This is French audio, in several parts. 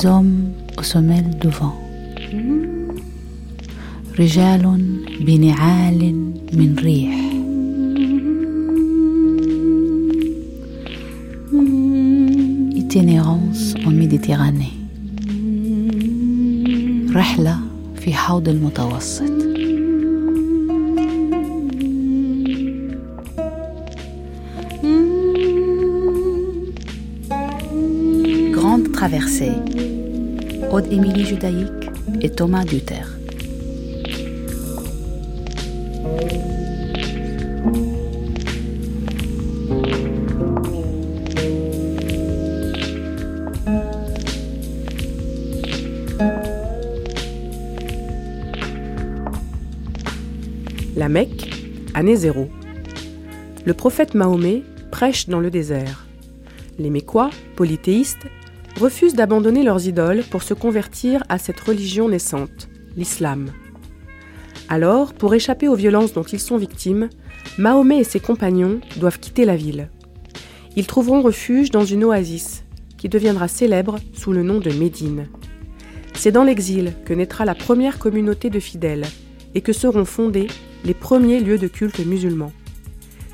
des hommes aux semelles de vent. رجال بنعال من ريح itinérance en Méditerranée رحلة في حوض المتوسط Grande traversée Aude Émilie Judaïque et Thomas Duter La Mecque, année zéro. Le prophète Mahomet prêche dans le désert. Les Mécois, polythéistes, refusent d'abandonner leurs idoles pour se convertir à cette religion naissante, l'islam. Alors, pour échapper aux violences dont ils sont victimes, Mahomet et ses compagnons doivent quitter la ville. Ils trouveront refuge dans une oasis qui deviendra célèbre sous le nom de Médine. C'est dans l'exil que naîtra la première communauté de fidèles et que seront fondés les premiers lieux de culte musulmans.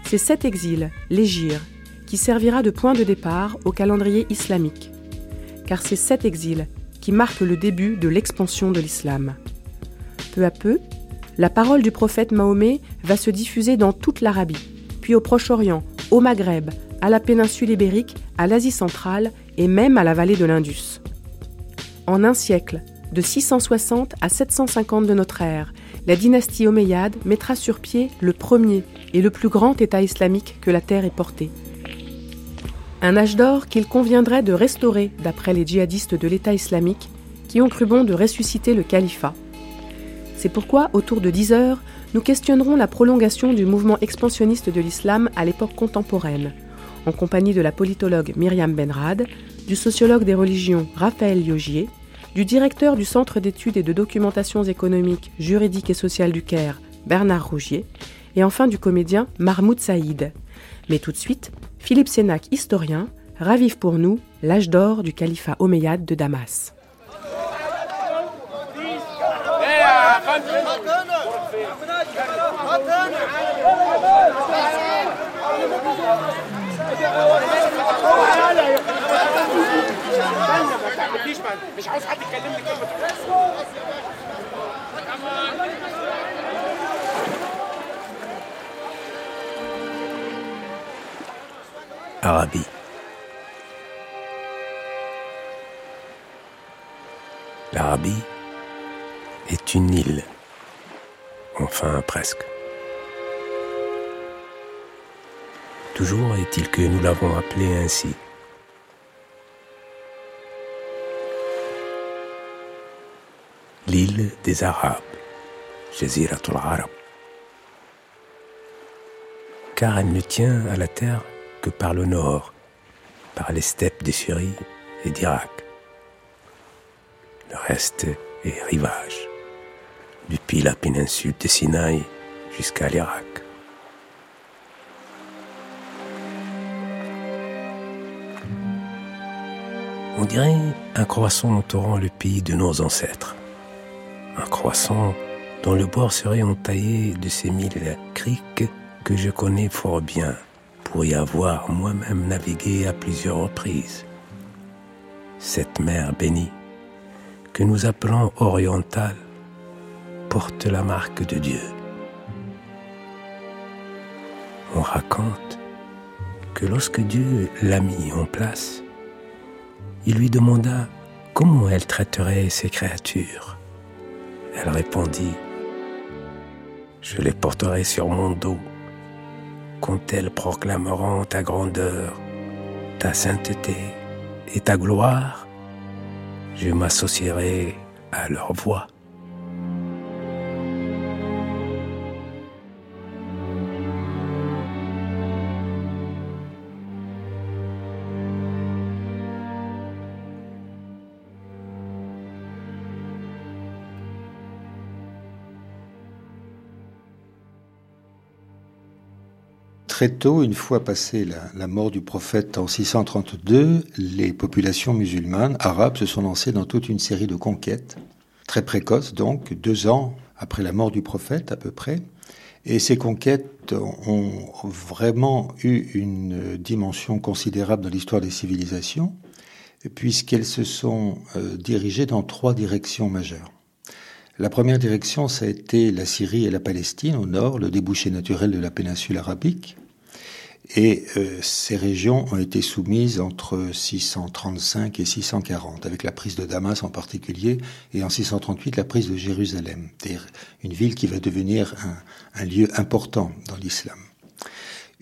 C'est cet exil, l'Égir, qui servira de point de départ au calendrier islamique, car c'est cet exil qui marque le début de l'expansion de l'islam. Peu à peu, la parole du prophète Mahomet va se diffuser dans toute l'Arabie, puis au Proche-Orient, au Maghreb, à la péninsule ibérique, à l'Asie centrale et même à la vallée de l'Indus. En un siècle, de 660 à 750 de notre ère, la dynastie omeyyade mettra sur pied le premier et le plus grand État islamique que la terre ait porté. Un âge d'or qu'il conviendrait de restaurer d'après les djihadistes de l'État islamique qui ont cru bon de ressusciter le califat. C'est pourquoi, autour de 10 heures, nous questionnerons la prolongation du mouvement expansionniste de l'islam à l'époque contemporaine, en compagnie de la politologue Myriam Benrad, du sociologue des religions Raphaël Liogier du directeur du Centre d'études et de documentation économiques, juridiques et sociales du Caire, Bernard Rougier, et enfin du comédien Mahmoud Saïd. Mais tout de suite, Philippe Sénac, historien, ravive pour nous l'âge d'or du califat omeyyade de Damas. Arabie. L'Arabie est une île, enfin presque. Toujours est-il que nous l'avons appelée ainsi. L'île des Arabes, Jaziratul Arab. Car elle ne tient à la terre que par le nord, par les steppes de Syrie et d'Irak. Le reste est rivage, depuis la péninsule de Sinaï jusqu'à l'Irak. On dirait un croissant entourant le pays de nos ancêtres. Un croissant dont le bord serait entaillé de ces mille criques que je connais fort bien pour y avoir moi-même navigué à plusieurs reprises. Cette mer bénie, que nous appelons orientale, porte la marque de Dieu. On raconte que lorsque Dieu l'a mis en place, il lui demanda comment elle traiterait ses créatures. Elle répondit, Je les porterai sur mon dos quand elles proclameront ta grandeur, ta sainteté et ta gloire, je m'associerai à leur voix. Très tôt, une fois passée la, mort du prophète en 632, les populations musulmanes arabes se sont lancées dans toute une série de conquêtes, très précoces donc, deux ans après la mort du prophète à peu près. Et ces conquêtes ont vraiment eu une dimension considérable dans l'histoire des civilisations, puisqu'elles se sont euh, dirigées dans trois directions majeures. La première direction, ça a été la Syrie et la Palestine au nord, le débouché naturel de la péninsule arabique. Et euh, ces régions ont été soumises entre 635 et 640, avec la prise de Damas en particulier, et en 638 la prise de Jérusalem, une ville qui va devenir un, un lieu important dans l'islam.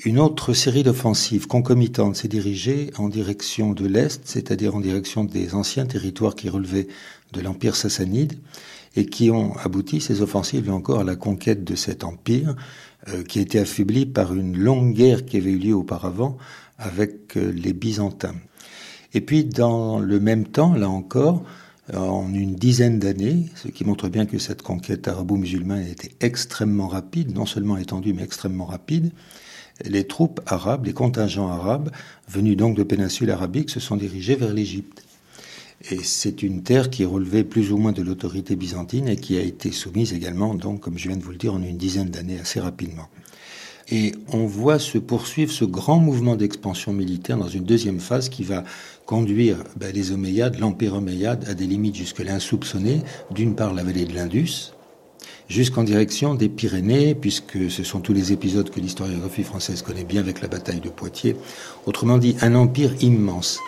Une autre série d'offensives concomitantes s'est dirigée en direction de l'Est, c'est-à-dire en direction des anciens territoires qui relevaient de l'Empire sassanide, et qui ont abouti, ces offensives, encore à la conquête de cet empire, qui a été affaibli par une longue guerre qui avait eu lieu auparavant avec euh, les Byzantins. Et puis, dans le même temps, là encore, en une dizaine d'années, ce qui montre bien que cette conquête arabo-musulmane été extrêmement rapide, non seulement étendue, mais extrêmement rapide, les troupes arabes, les contingents arabes, venus donc de péninsule arabique, se sont dirigés vers l'Égypte. Et c'est une terre qui relevée plus ou moins de l'autorité byzantine et qui a été soumise également, donc, comme je viens de vous le dire, en une dizaine d'années assez rapidement. Et on voit se poursuivre ce grand mouvement d'expansion militaire dans une deuxième phase qui va conduire ben, les Omeyyades, l'empire Omeyyade, à des limites jusque-là insoupçonnées. D'une part, la vallée de l'Indus, jusqu'en direction des Pyrénées, puisque ce sont tous les épisodes que l'historiographie française connaît bien avec la bataille de Poitiers. Autrement dit, un empire immense.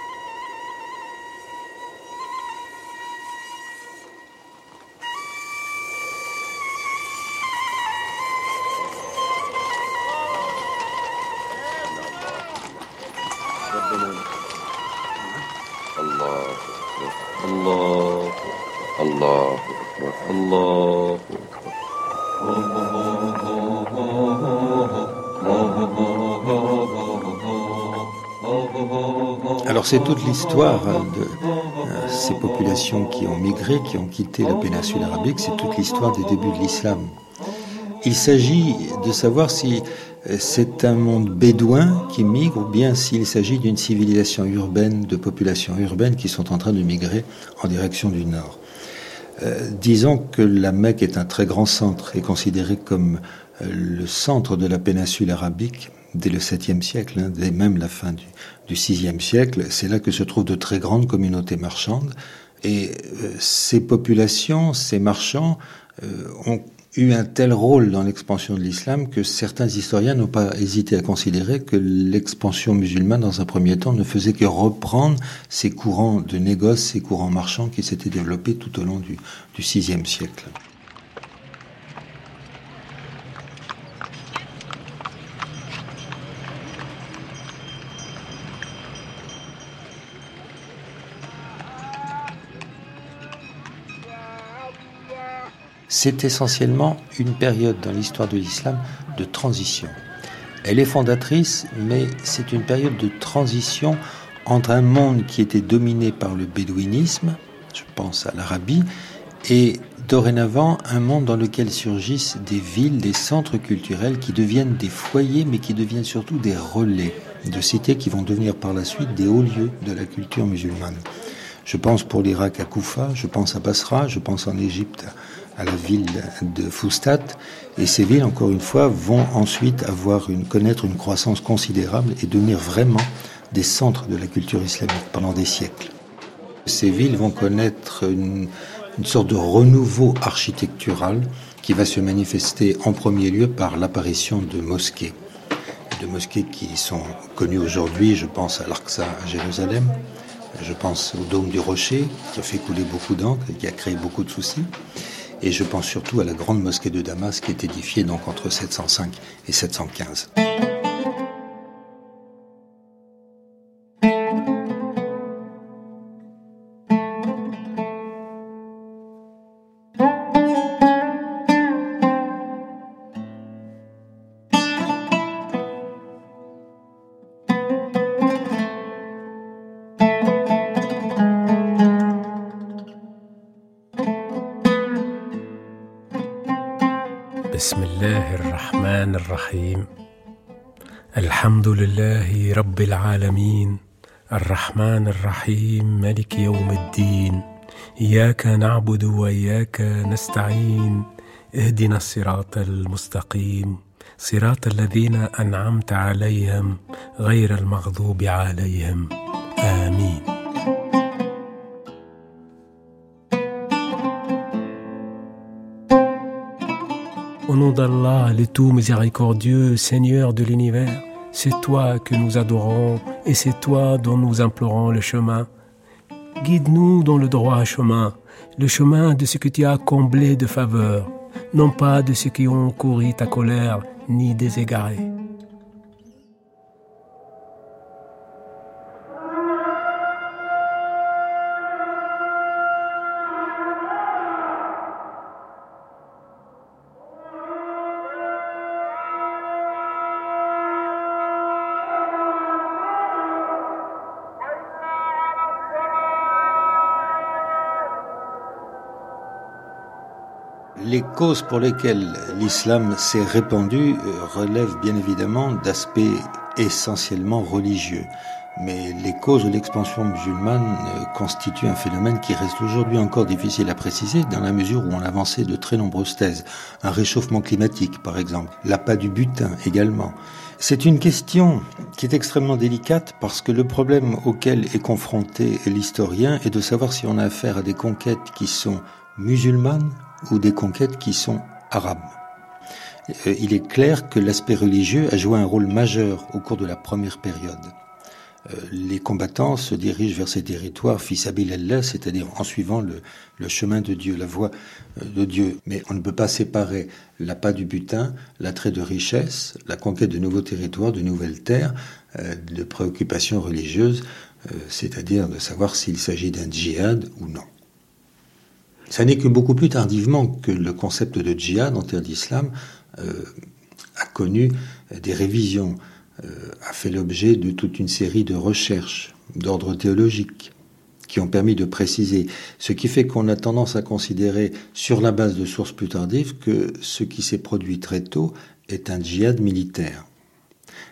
C'est toute l'histoire de euh, ces populations qui ont migré, qui ont quitté la péninsule arabique, c'est toute l'histoire des débuts de l'islam. Il s'agit de savoir si euh, c'est un monde bédouin qui migre ou bien s'il s'agit d'une civilisation urbaine, de populations urbaines qui sont en train de migrer en direction du nord. Euh, disons que la Mecque est un très grand centre et considéré comme le centre de la péninsule arabique dès le 7e siècle, hein, dès même la fin du, du 6e siècle. C'est là que se trouvent de très grandes communautés marchandes. Et euh, ces populations, ces marchands, euh, ont eu un tel rôle dans l'expansion de l'islam que certains historiens n'ont pas hésité à considérer que l'expansion musulmane, dans un premier temps, ne faisait que reprendre ces courants de négoce, ces courants marchands qui s'étaient développés tout au long du, du VIe siècle. C'est essentiellement une période dans l'histoire de l'islam de transition. Elle est fondatrice, mais c'est une période de transition entre un monde qui était dominé par le bédouinisme, je pense à l'Arabie, et dorénavant un monde dans lequel surgissent des villes, des centres culturels qui deviennent des foyers, mais qui deviennent surtout des relais de cités qui vont devenir par la suite des hauts lieux de la culture musulmane. Je pense pour l'Irak à Koufa, je pense à Basra, je pense en Égypte à la ville de Fustat. Et ces villes, encore une fois, vont ensuite avoir une, connaître une croissance considérable et devenir vraiment des centres de la culture islamique pendant des siècles. Ces villes vont connaître une, sorte de renouveau architectural qui va se manifester en premier lieu par l'apparition de mosquées. De mosquées qui sont connues aujourd'hui, je pense à l'Aqsa à Jérusalem, je pense au dôme du Rocher, qui a fait couler beaucoup d'encre et qui a créé beaucoup de soucis. Et je pense surtout à la grande mosquée de Damas qui est édifiée donc entre 705 et 715. الرحيم. الحمد لله رب العالمين. الرحمن الرحيم ملك يوم الدين. إياك نعبد وإياك نستعين. اهدنا الصراط المستقيم. صراط الذين أنعمت عليهم غير المغضوب عليهم. آمين. Nom d'Allah, le tout miséricordieux, Seigneur de l'univers, c'est toi que nous adorons et c'est toi dont nous implorons le chemin. Guide-nous dans le droit chemin, le chemin de ce que tu as comblé de faveurs, non pas de ceux qui ont couru ta colère, ni des égarés. Causes pour lesquelles l'islam s'est répandu euh, relèvent bien évidemment d'aspects essentiellement religieux. Mais les causes de l'expansion musulmane euh, constituent un phénomène qui reste aujourd'hui encore difficile à préciser dans la mesure où on a avancé de très nombreuses thèses. Un réchauffement climatique, par exemple. L'appât du butin également. C'est une question qui est extrêmement délicate parce que le problème auquel est confronté l'historien est de savoir si on a affaire à des conquêtes qui sont musulmanes ou des conquêtes qui sont arabes. Euh, il est clair que l'aspect religieux a joué un rôle majeur au cours de la première période. Euh, les combattants se dirigent vers ces territoires fils Allah, c'est-à-dire en suivant le, chemin de Dieu, la voie euh, de Dieu. Mais on ne peut pas séparer l'appât du butin, l'attrait de richesse, la conquête de nouveaux territoires, de nouvelles terres, de préoccupations religieuses, c'est-à-dire de savoir s'il s'agit d'un djihad ou non. Ça n'est que beaucoup plus tardivement que le concept de djihad en terre d'islam euh, a connu des révisions, euh, a fait l'objet de toute une série de recherches d'ordre théologique qui ont permis de préciser, ce qui fait qu'on a tendance à considérer, sur la base de sources plus tardives, que ce qui s'est produit très tôt est un djihad militaire.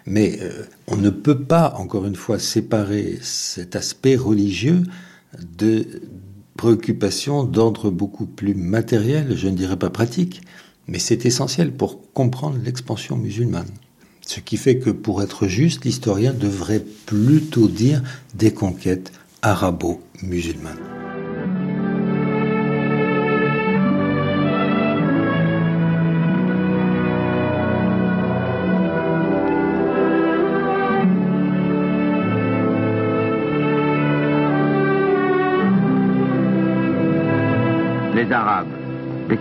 Mais euh, on ne peut pas, encore une fois, séparer cet aspect religieux de, préoccupation d'ordre beaucoup plus matériel, je ne dirais pas pratique, mais c'est essentiel pour comprendre l'expansion musulmane. Ce qui fait que pour être juste, l'historien devrait plutôt dire des conquêtes arabo-musulmanes.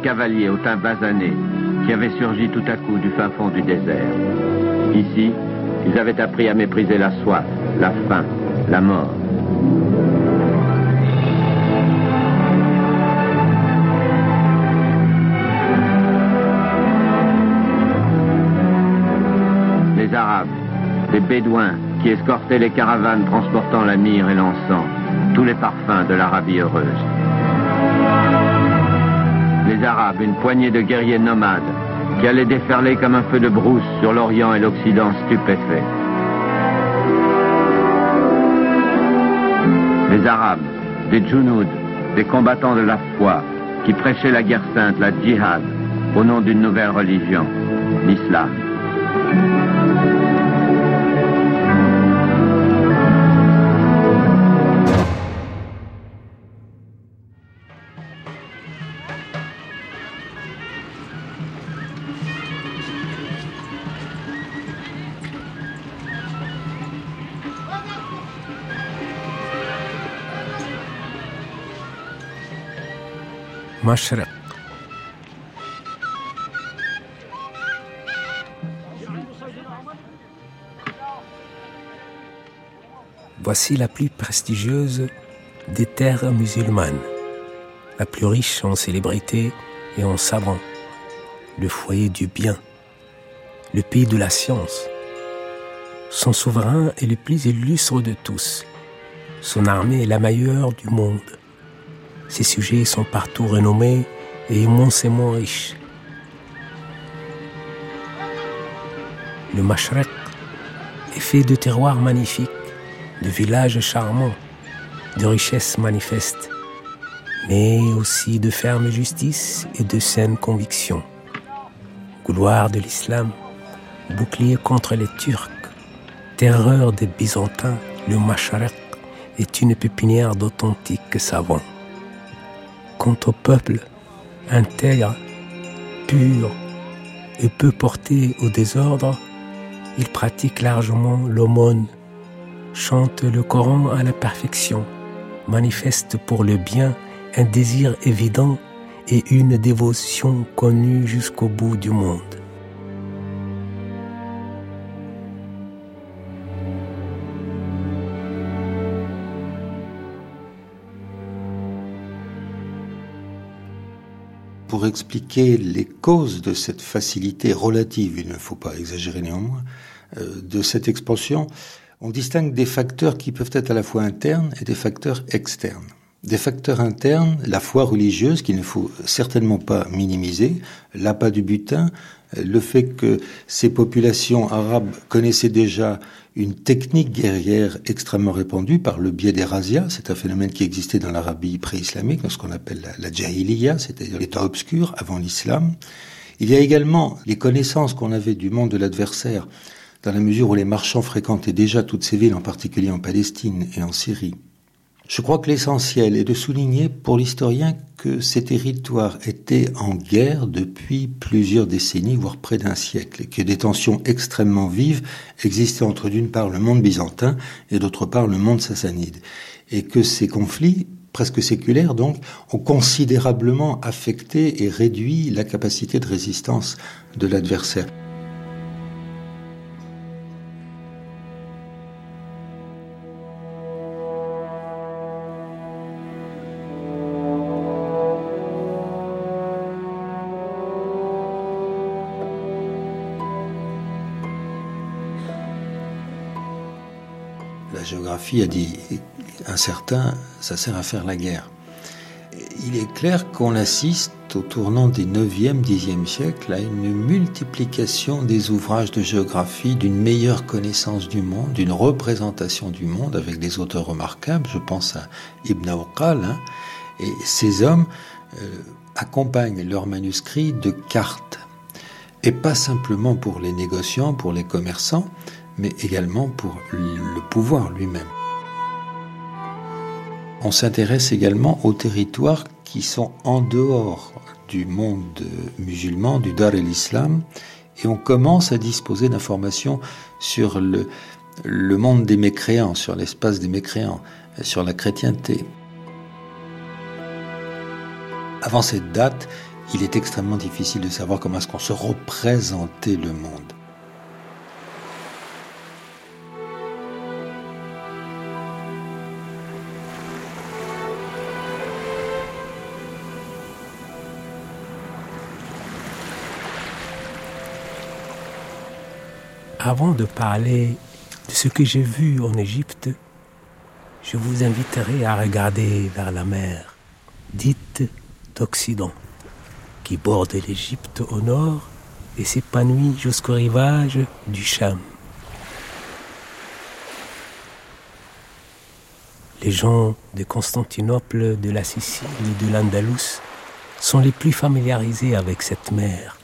Des cavaliers au teint basané, qui avaient surgi tout à coup du fin fond du désert. Ici, ils avaient appris à mépriser la soif, la faim, la mort. Les Arabes, les Bédouins qui escortaient les caravanes transportant la myrrhe et l'encens, tous les parfums de l'Arabie heureuse les Arabes, une poignée de guerriers nomades, qui allaient déferler comme un feu de brousse sur l'Orient et l'Occident stupéfait. Les Arabes, des Junud, des combattants de la foi, qui prêchaient la guerre sainte, la djihad, au nom d'une nouvelle religion, l'islam. مشرق Voici la plus prestigieuse des terres musulmanes, la plus riche en célébrités et en savants, le foyer du bien, le pays de la science. Son souverain est le plus illustre de tous. Son armée est la meilleure du monde. Ses sujets sont partout renommés et immensément riches. Le Mashrek est fait de terroirs magnifiques, de villages charmants, de richesses manifestes, mais aussi de ferme justice et de saine conviction. Couloir de l'islam, bouclier contre les Turcs, terreur des Byzantins, le Masharek est une pépinière d'authentiques savants. Quant au peuple, intègre, pur et peu porté au désordre, il pratique largement l'aumône, chante le Coran à la perfection, manifeste pour le bien un désir évident et une dévotion connue jusqu'au bout du monde. Pour expliquer les causes de cette facilité relative, il ne faut pas exagérer néanmoins, euh, de cette expansion, on distingue des facteurs qui peuvent être à la fois internes et des facteurs externes. Des facteurs internes, la foi religieuse qu'il ne faut certainement pas minimiser, l'appât du butin, le fait que ces populations arabes connaissaient déjà une technique guerrière extrêmement répandue par le biais des razzias, c'est un phénomène qui existait dans l'Arabie pré-islamique, dans ce qu'on appelle la, la c'est-à-dire l'état obscur avant l'islam. Il y a également les connaissances qu'on avait du monde de l'adversaire, dans la mesure où les marchands fréquentaient déjà toutes ces villes, en particulier en Palestine et en Syrie. Je crois que l'essentiel est de souligner pour l'historien que ces territoires étaient en guerre depuis plusieurs décennies, voire près d'un siècle, et que des tensions extrêmement vives existaient entre d'une part le monde byzantin et d'autre part le monde sassanide, et que ces conflits presque séculaires donc, ont considérablement affecté et réduit la capacité de résistance de l'adversaire. Géographie a dit un certain, ça sert à faire la guerre. Il est clair qu'on assiste au tournant des 9e, 10e siècles à une multiplication des ouvrages de géographie, d'une meilleure connaissance du monde, d'une représentation du monde avec des auteurs remarquables. Je pense à Ibn Awqal. Hein. et ces hommes euh, accompagnent leurs manuscrits de cartes. Et pas simplement pour les négociants, pour les commerçants, mais également pour le pouvoir lui-même. On s'intéresse également aux territoires qui sont en dehors du monde musulman, du Dar el-Islam, et on commence à disposer d'informations sur le, le monde des mécréants, sur l'espace des mécréants, sur la chrétienté. Avant cette date, il est extrêmement difficile de savoir comment est-ce qu'on se représentait le monde. Avant de parler de ce que j'ai vu en Égypte, je vous inviterai à regarder vers la mer, dite d'Occident, qui borde l'Égypte au nord et s'épanouit jusqu'au rivage du Cham. Les gens de Constantinople, de la Sicile et de l'Andalous sont les plus familiarisés avec cette mer,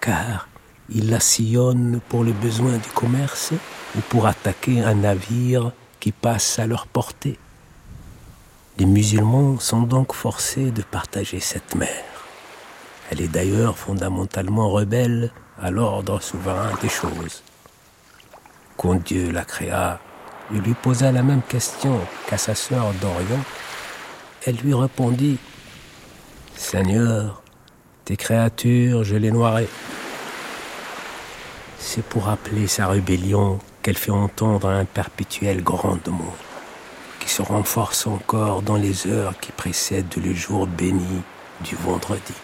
car ils la sillonnent pour les besoins du commerce ou pour attaquer un navire qui passe à leur portée. Les musulmans sont donc forcés de partager cette mer. Elle est d'ailleurs fondamentalement rebelle à l'ordre souverain des choses. Quand Dieu la créa, il lui posa la même question qu'à sa sœur d'Orient. Elle lui répondit Seigneur, tes créatures, je les noierai. C'est pour appeler sa rébellion qu'elle fait entendre un perpétuel grandement, qui se renforce encore dans les heures qui précèdent le jour béni du vendredi.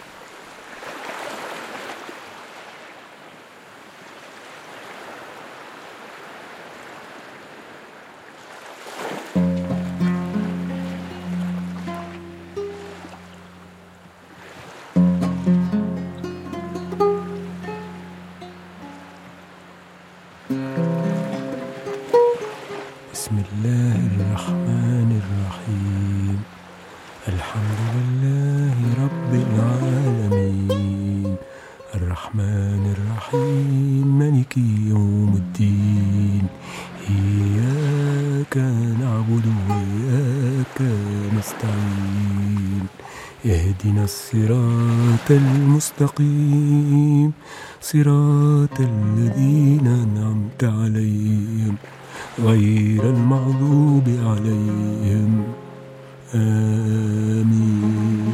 صراط المستقيم صراط الذين أنعمت عليهم غير المغضوب عليهم آمين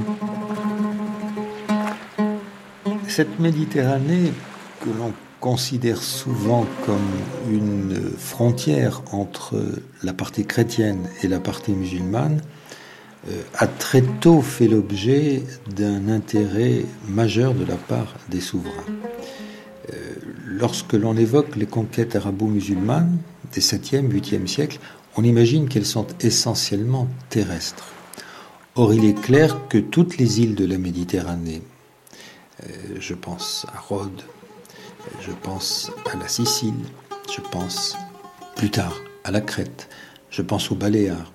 Cette Méditerranée que l'on considère souvent comme une frontière entre la partie chrétienne et la partie musulmane euh, a très tôt fait l'objet d'un intérêt majeur de la part des souverains. Euh, lorsque l'on évoque les conquêtes arabo-musulmanes des 7e, 8e siècles, on imagine qu'elles sont essentiellement terrestres. Or, il est clair que toutes les îles de la Méditerranée, euh, je pense à Rhodes, je pense à la Sicile, je pense plus tard à la Crète, je pense aux Baléares,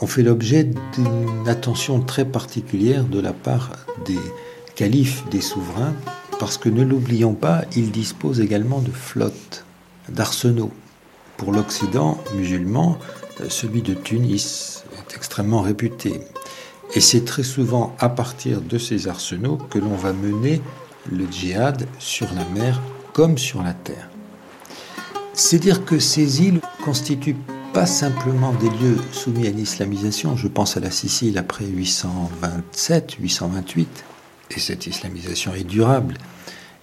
ont fait l'objet d'une attention très particulière de la part des califes, des souverains, parce que ne l'oublions pas, ils disposent également de flottes, d'arsenaux. Pour l'Occident musulman, celui de Tunis est extrêmement réputé. Et c'est très souvent à partir de ces arsenaux que l'on va mener le djihad sur la mer comme sur la terre. C'est dire que ces îles constituent pas simplement des lieux soumis à l'islamisation, je pense à la Sicile après 827, 828, et cette islamisation est durable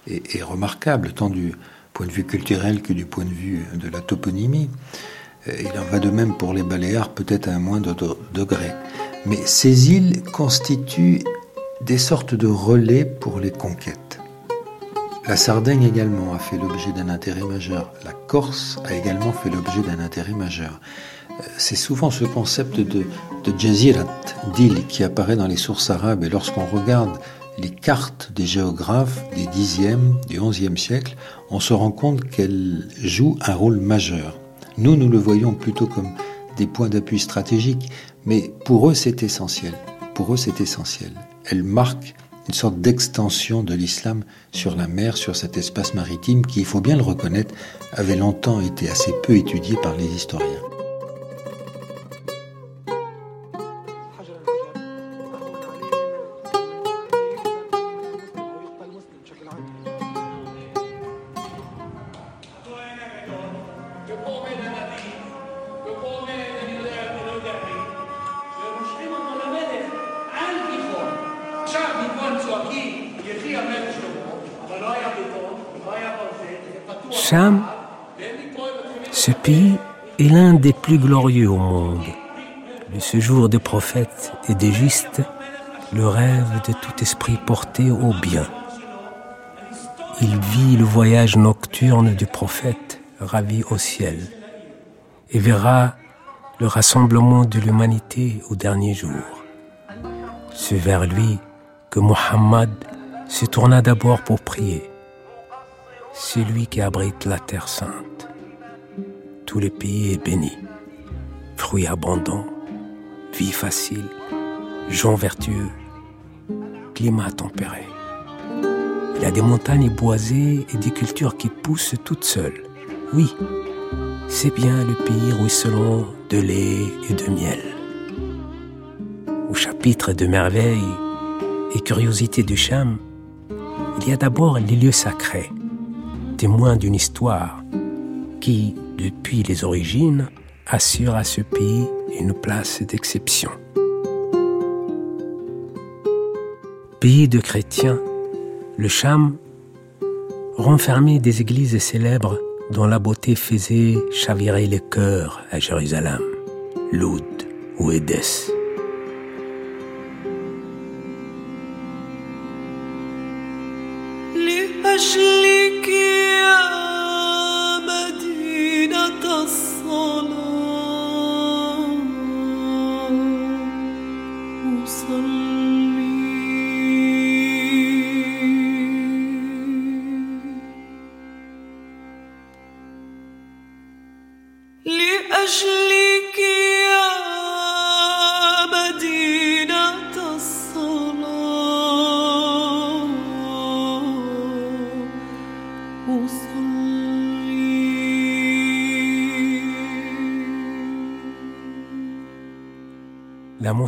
et, remarquable, tant du point de vue culturel que du point de vue de la toponymie. Il en va de même pour les Baléares, peut-être à un moindre degré. Mais ces îles constituent des sortes de relais pour les conquêtes. La Sardaigne également a fait l'objet d'un intérêt majeur. La Corse a également fait l'objet d'un intérêt majeur. C'est souvent ce concept de, de d'île, qui apparaît dans les sources arabes. Et lorsqu'on regarde les cartes des géographes des 10e, du 11e siècle, on se rend compte qu'elles jouent un rôle majeur. Nous, nous le voyons plutôt comme des points d'appui stratégiques, mais pour eux, c'est essentiel. Pour eux, c'est essentiel. Elles marquent une sorte d'extension de l'islam sur la mer, sur cet espace maritime qui, il faut bien le reconnaître, avait longtemps été assez peu étudié par les historiens. Plus glorieux au monde. Le séjour des prophètes et des justes, le rêve de tout esprit porté au bien. Il vit le voyage nocturne du prophète ravi au ciel et verra le rassemblement de l'humanité au dernier jour. C'est vers lui que Muhammad se tourna d'abord pour prier. C'est lui qui abrite la terre sainte. Tout le pays est béni. Fruits abondants, vie facile, gens vertueux, climat tempéré. Il y a des montagnes boisées et des cultures qui poussent toutes seules. Oui, c'est bien le pays ruisselant de lait et de miel. Au chapitre de merveilles et curiosités du Cham, il y a d'abord les lieux sacrés, témoins d'une histoire qui, depuis les origines, assure à ce pays une place d'exception. Pays de chrétiens, le Cham renfermait des églises célèbres dont la beauté faisait chavirer les cœurs à Jérusalem, Loud ou Édesse.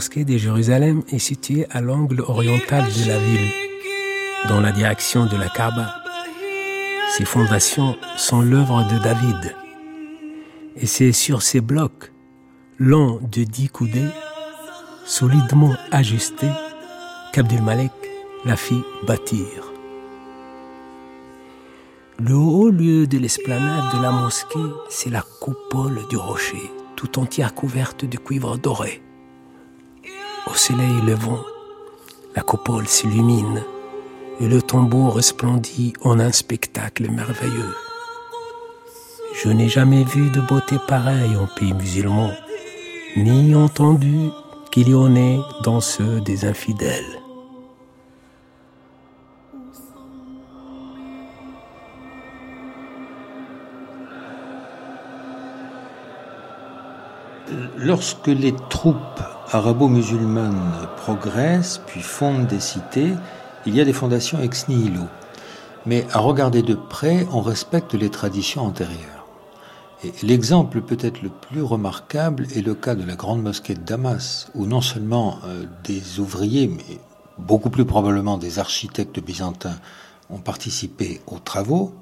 Mosquée de Jérusalem est située à l'angle oriental de la ville, dans la direction de la Kaaba. Ses fondations sont l'œuvre de David. Et c'est sur ces blocs, longs de dix coudées, solidement ajustés, qu'Abdul la fit bâtir. Le haut lieu de l'esplanade de la mosquée, c'est la coupole du rocher, tout entière couverte de cuivre doré. Au soleil levant, la coupole s'illumine et le tombeau resplendit en un spectacle merveilleux. Je n'ai jamais vu de beauté pareille en pays musulman, ni entendu qu'il y en ait dans ceux des infidèles. Lorsque les troupes arabo-musulmanes progressent puis fondent des cités, il y a des fondations ex nihilo. Mais à regarder de près, on respecte les traditions antérieures. Et l'exemple peut-être le plus remarquable est le cas de la grande mosquée de Damas, où non seulement euh, des ouvriers, mais beaucoup plus probablement des architectes byzantins ont participé aux travaux,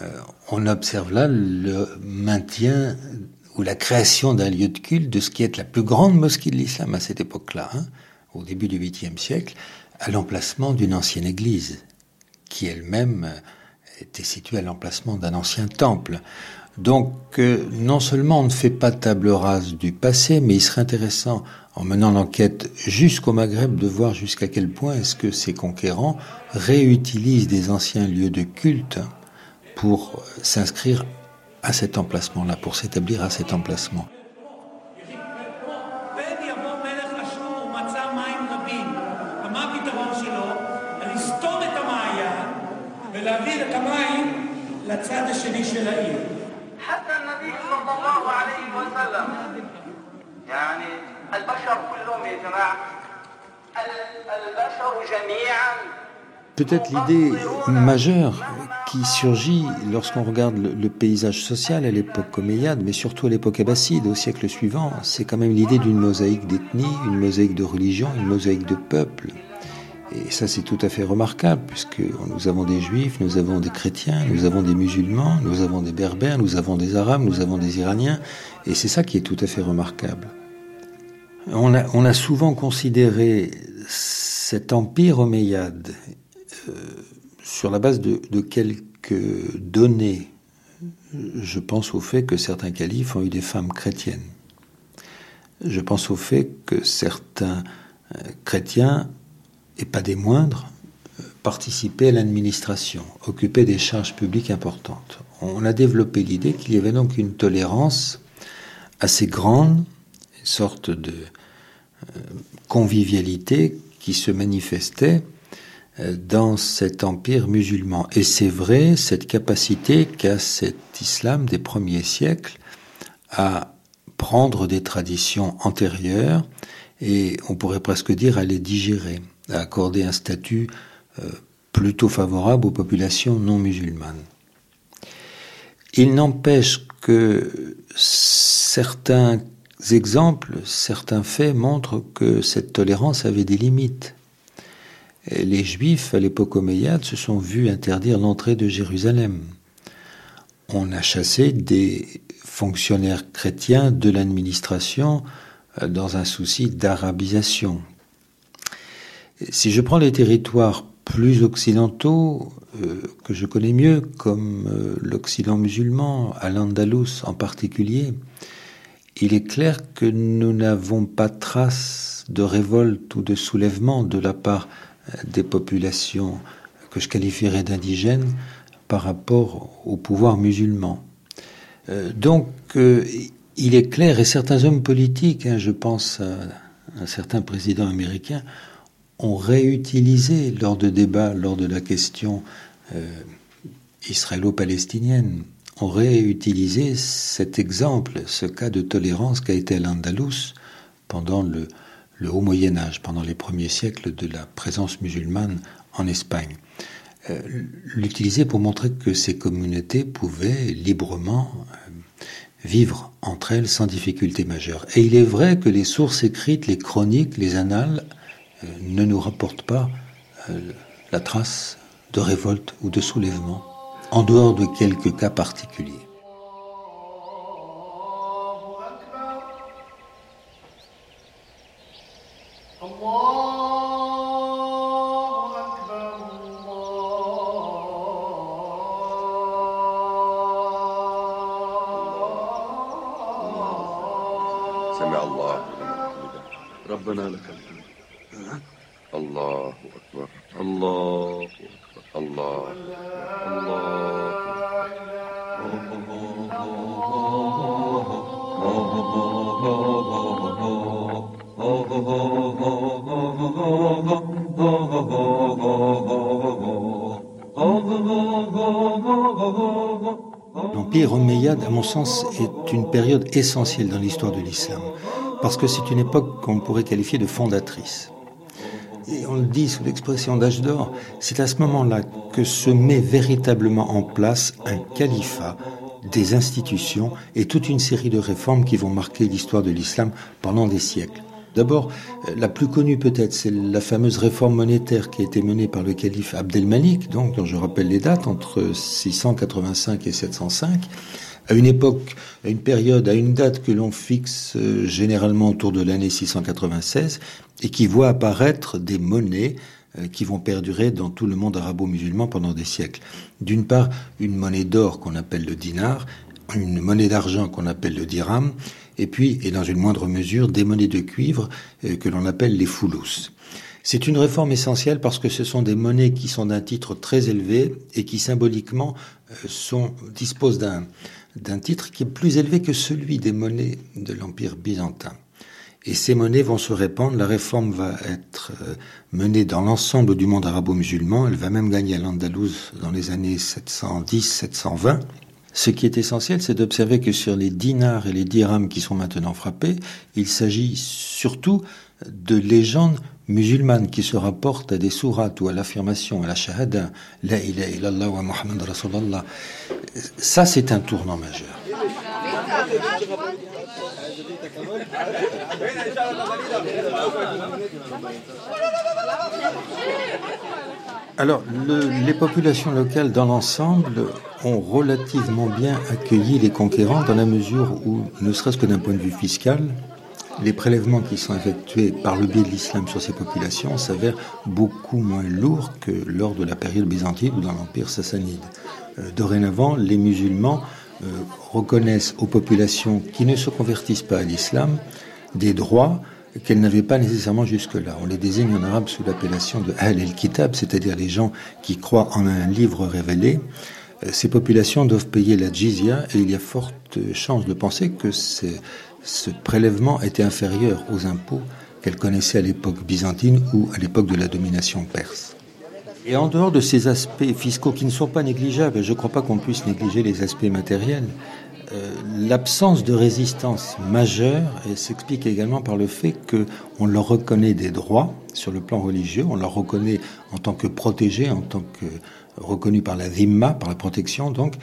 euh, on observe là le maintien ou la création d'un lieu de culte de ce qui est la plus grande mosquée de l'islam à cette époque-là, hein, au début du 8e siècle, à l'emplacement d'une ancienne église, qui elle-même euh, était située à l'emplacement d'un ancien temple. Donc, euh, non seulement on ne fait pas table rase du passé, mais il serait intéressant, en menant l'enquête jusqu'au Maghreb, de voir jusqu'à quel point est-ce que ces conquérants réutilisent des anciens lieux de culte pour s'inscrire à cet emplacement-là, pour s'établir à cet emplacement. Peut-être l'idée majeure qui surgit lorsqu'on regarde le, paysage social à l'époque omeyyade, mais surtout à l'époque abbasside, au siècle suivant, c'est quand même l'idée d'une mosaïque d'ethnie, une mosaïque de religion, une mosaïque de peuple. Et ça, c'est tout à fait remarquable, puisque nous avons des juifs, nous avons des chrétiens, nous avons des musulmans, nous avons des berbères, nous avons des arabes, nous avons des iraniens, et c'est ça qui est tout à fait remarquable. On a, souvent considéré cet empire omeyyade euh, sur la base de, quelques données, je pense au fait que certains califes ont eu des femmes chrétiennes. Je pense au fait que certains euh, chrétiens, et pas des moindres, participaient à l'administration, occupaient des charges publiques importantes. On a développé l'idée qu'il y avait donc une tolérance assez grande, une sorte de euh, convivialité qui se manifestait euh, dans cet empire musulman. Et c'est vrai, cette capacité qu'a cet islam des premiers siècles à prendre des traditions antérieures et on pourrait presque dire à les digérer, à accorder un statut euh, plutôt favorable aux populations non musulmanes. Il n'empêche que certains exemples, certains faits montrent que cette tolérance avait des limites les Juifs, à l'époque omeyyade, se sont vus interdire l'entrée de Jérusalem. On a chassé des fonctionnaires chrétiens de l'administration euh, dans un souci d'arabisation. Si je prends les territoires plus occidentaux, euh, que je connais mieux, comme euh, l'Occident musulman, à l'Andalous en particulier, il est clair que nous n'avons pas trace de révolte ou de soulèvement de la part des populations que je qualifierais d'indigènes par rapport au pouvoir musulman. Euh, donc, euh, il est clair, et certains hommes politiques, hein, je pense à un certain président américain, ont réutilisé lors de débats, lors de la question euh, israélo-palestinienne, ont réutilisé cet exemple, ce cas de tolérance qu'a été l'Andalous pendant le, le haut Moyen Âge, pendant les premiers siècles de la présence musulmane en Espagne. Euh, l'utiliser pour montrer que ces communautés pouvaient librement euh, vivre entre elles sans difficulté majeure. Et il est vrai que les sources écrites, les chroniques, les annales euh, ne nous rapportent pas la trace de révolte ou de soulèvement, en dehors de quelques cas particuliers. سمع الله ربنا لك الحمد. الله أكبر. الله À mon sens, est une période essentielle dans l'histoire de l'islam, parce que c'est une époque qu'on pourrait qualifier de fondatrice. Et on le dit sous l'expression d'âge d'or, c'est à ce moment-là que se met véritablement en place un califat, des institutions et toute une série de réformes qui vont marquer l'histoire de l'islam pendant des siècles. D'abord, euh, la plus connue peut-être, c'est la fameuse réforme monétaire qui a été menée par le calife Abdelmalik, donc, dont je rappelle les dates, entre 685 et 705, à une époque, à une période, à une date que l'on fixe euh, généralement autour de l'année 696, et qui voit apparaître des monnaies euh, qui vont perdurer dans tout le monde arabo-musulman pendant des siècles. D'une part, une monnaie d'or qu'on appelle le dinar, une monnaie d'argent qu'on appelle le dirham, et puis, et dans une moindre mesure, des monnaies de cuivre euh, que l'on appelle les foulous. C'est une réforme essentielle parce que ce sont des monnaies qui sont d'un titre très élevé et qui symboliquement disposent d'un, d'un titre qui est plus élevé que celui des monnaies de l'Empire byzantin. Et ces monnaies vont se répandre. La réforme va être euh, menée dans l'ensemble du monde arabo-musulman. Elle va même gagner à l'Andalouse dans les années 710-720. Ce qui est essentiel, c'est d'observer que sur les dinars et les dirhams qui sont maintenant frappés, il s'agit surtout de légendes musulmanes qui se rapportent à des sourates ou à l'affirmation, à la shahada, la ilaha illallah wa Muhammad Rasulallah. Ça, c'est un tournant majeur. Alors, le- les populations locales dans l'ensemble ont relativement bien accueilli les conquérants dans la mesure où, ne serait-ce que d'un point de vue fiscal, les prélèvements qui sont effectués par le biais de l'islam sur ces populations s'avèrent beaucoup moins lourds que lors de la période byzantine ou dans l'empire sassanide. Euh, dorénavant, les musulmans euh, reconnaissent aux populations qui ne se convertissent pas à l'islam des droits qu'elles n'avaient pas nécessairement jusque-là. On les désigne en arabe sous l'appellation de Ahl el-Kitab, c'est-à-dire les gens qui croient en un livre révélé. Euh, Ces populations doivent payer la jizya et il y a forte chance de penser que c'est- ce prélèvement était inférieur aux impôts qu'elles connaissaient à l'époque byzantine ou à l'époque de la domination perse. Et en dehors de ces aspects fiscaux qui ne sont pas négligeables, je ne crois pas qu'on puisse négliger les aspects matériels, euh, l'absence de résistance majeure s'explique également par le fait qu'on leur reconnaît des droits sur le plan religieux, on leur reconnaît en tant que protégés, en tant que reconnus par la dhimma, par la protection, donc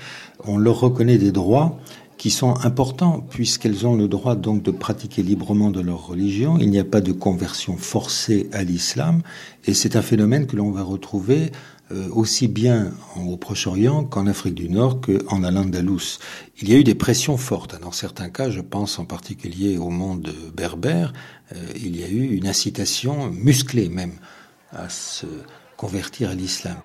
on leur reconnaît des droits qui sont importants puisqu'elles ont le droit donc de pratiquer librement de leur religion. Il n'y a pas de conversion forcée à l'islam et c'est un phénomène que l'on va retrouver euh, aussi bien en- au Proche-Orient qu'en Afrique du Nord qu'en Al-Andalus. Il y a eu des pressions fortes. Dans certains cas, je pense en particulier au monde berbère, euh, il y a eu une incitation musclée même à se convertir à l'islam.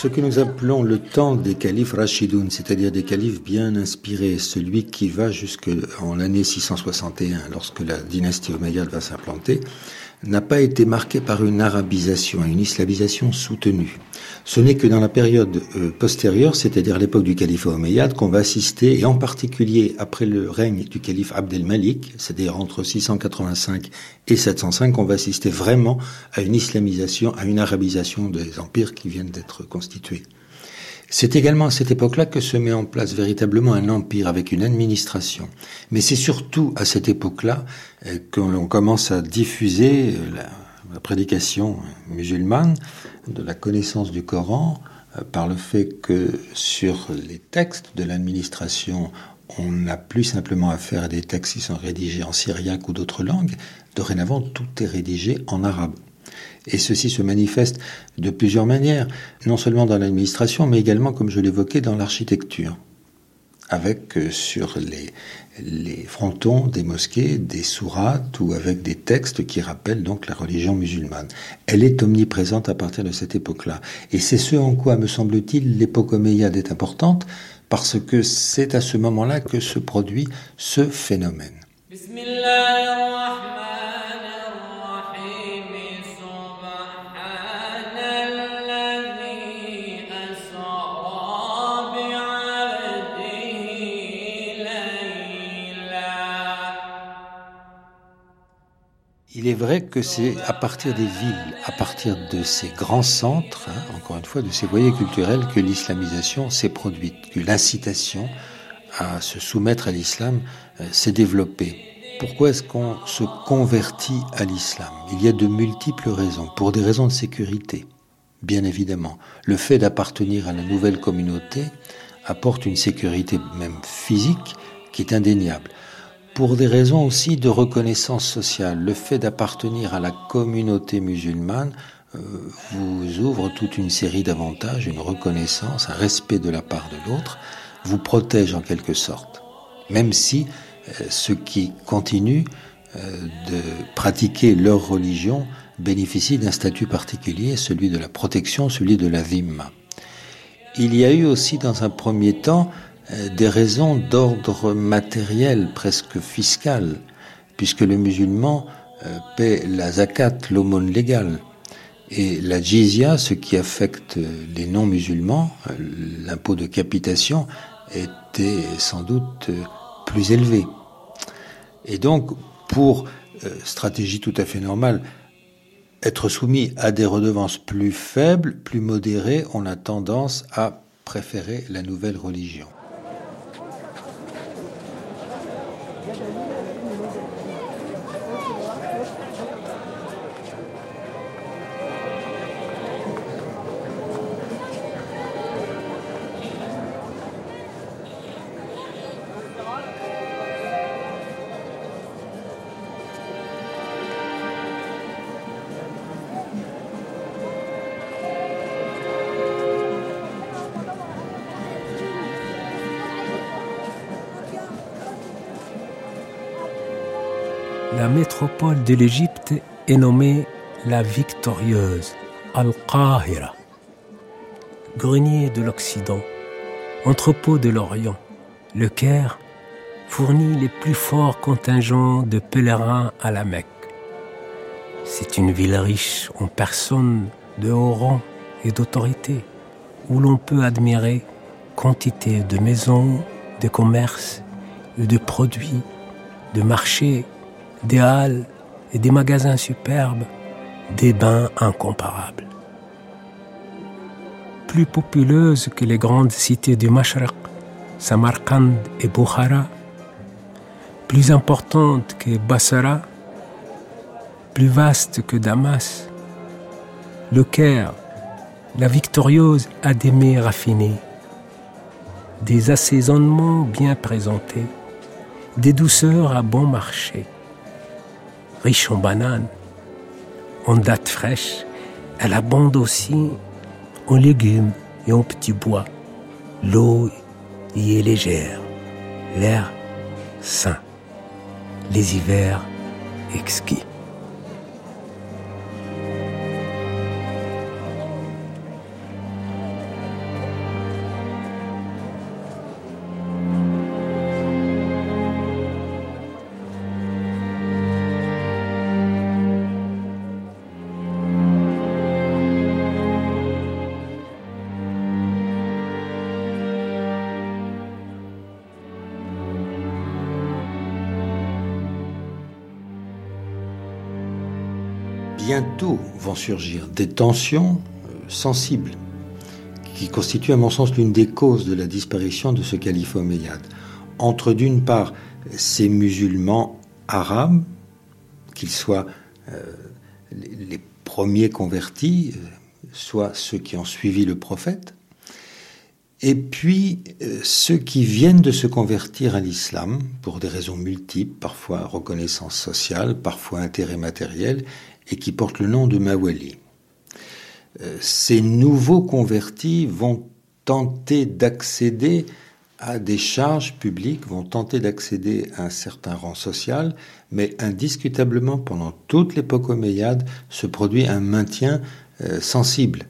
Ce que nous appelons le temps des califes Rashidoun, c'est-à-dire des califes bien inspirés, celui qui va jusqu'en l'année 661, lorsque la dynastie omeyyade va s'implanter, n'a pas été marqué par une arabisation, une islamisation soutenue. Ce n'est que dans la période euh, postérieure, c'est-à-dire l'époque du calife omeyyade, qu'on va assister, et en particulier après le règne du calife Abdel Malik, c'est-à-dire entre 685 et 705, qu'on va assister vraiment à une islamisation, à une arabisation des empires qui viennent d'être constitués. C'est également à cette époque-là que se met en place véritablement un empire avec une administration. Mais c'est surtout à cette époque-là euh, que l'on commence à diffuser euh, la, prédication musulmane de la connaissance du Coran euh, par le fait que sur les textes de l'administration, on n'a plus simplement affaire à des textes qui sont rédigés en syriaque ou d'autres langues. Dorénavant, tout est rédigé en arabe. Et ceci se manifeste de plusieurs manières, non seulement dans l'administration, mais également, comme je l'évoquais, dans l'architecture. Avec euh, sur les, les frontons des mosquées des sourates ou avec des textes qui rappellent donc la religion musulmane. Elle est omniprésente à partir de cette époque-là. Et c'est ce en quoi, me semble-t-il, l'époque omeyyade est importante, parce que c'est à ce moment-là que se produit ce phénomène. Il est vrai que c'est à partir des villes, à partir de ces grands centres, hein, encore une fois, de ces voyers culturels, que l'islamisation s'est produite, que l'incitation à se soumettre à l'islam euh, s'est développée. Pourquoi est-ce qu'on se convertit à l'islam? Il y a de multiples raisons. Pour des raisons de sécurité, bien évidemment. Le fait d'appartenir à la nouvelle communauté apporte une sécurité même physique qui est indéniable pour des raisons aussi de reconnaissance sociale. Le fait d'appartenir à la communauté musulmane euh, vous ouvre toute une série d'avantages, une reconnaissance, un respect de la part de l'autre, vous protège en quelque sorte. Même si euh, ceux qui continuent euh, de pratiquer leur religion bénéficient d'un statut particulier, celui de la protection, celui de la vimma. Il y a eu aussi dans un premier temps des raisons d'ordre matériel, presque fiscal, puisque le musulman euh, paie la zakat, l'aumône légale, et la jizya, ce qui affecte les non-musulmans, euh, l'impôt de capitation, était sans doute plus élevé. Et donc, pour stratégie tout à fait normale, être soumis à des redevances plus faibles, plus modérées, on a tendance à préférer la nouvelle religion. Métropole de l'Égypte est nommée la victorieuse, Al-Qahira. Grenier de l'Occident, entrepôt de l'Orient, le Caire fournit les plus forts contingents de pèlerins à la Mecque. C'est une ville riche en personnes de haut rang et d'autorité, où l'on peut admirer quantité de maisons, de commerces, de produits, de marchés des halles et des magasins superbes, des bains incomparables. Plus populeuses que les grandes cités du Mashraq, Samarkand et Bukhara, plus importante que Bassara, plus vaste que Damas, le Caire, la victorieuse a des des assaisonnements bien présentés, des douceurs à bon marché riche en bananes, en dattes fraîches. Elle abonde aussi en légumes et en petits bois. L'eau y est légère, l'air sain, les hivers exquis. Vont surgir des tensions euh, sensibles qui constituent à mon sens l'une des causes de la disparition de ce califat omeyyade. Entre d'une part ces musulmans arabes, qu'ils soient euh, les premiers convertis, euh, soit ceux qui ont suivi le prophète, et puis ceux qui viennent de se convertir à l'islam pour des raisons multiples, parfois reconnaissance sociale, parfois intérêt matériel, et qui portent le nom de Mawali. Euh, ces nouveaux convertis vont tenter d'accéder à des charges publiques, vont tenter d'accéder à un certain rang social, mais indiscutablement, pendant toute l'époque omeyyade, se produit un maintien euh, sensible,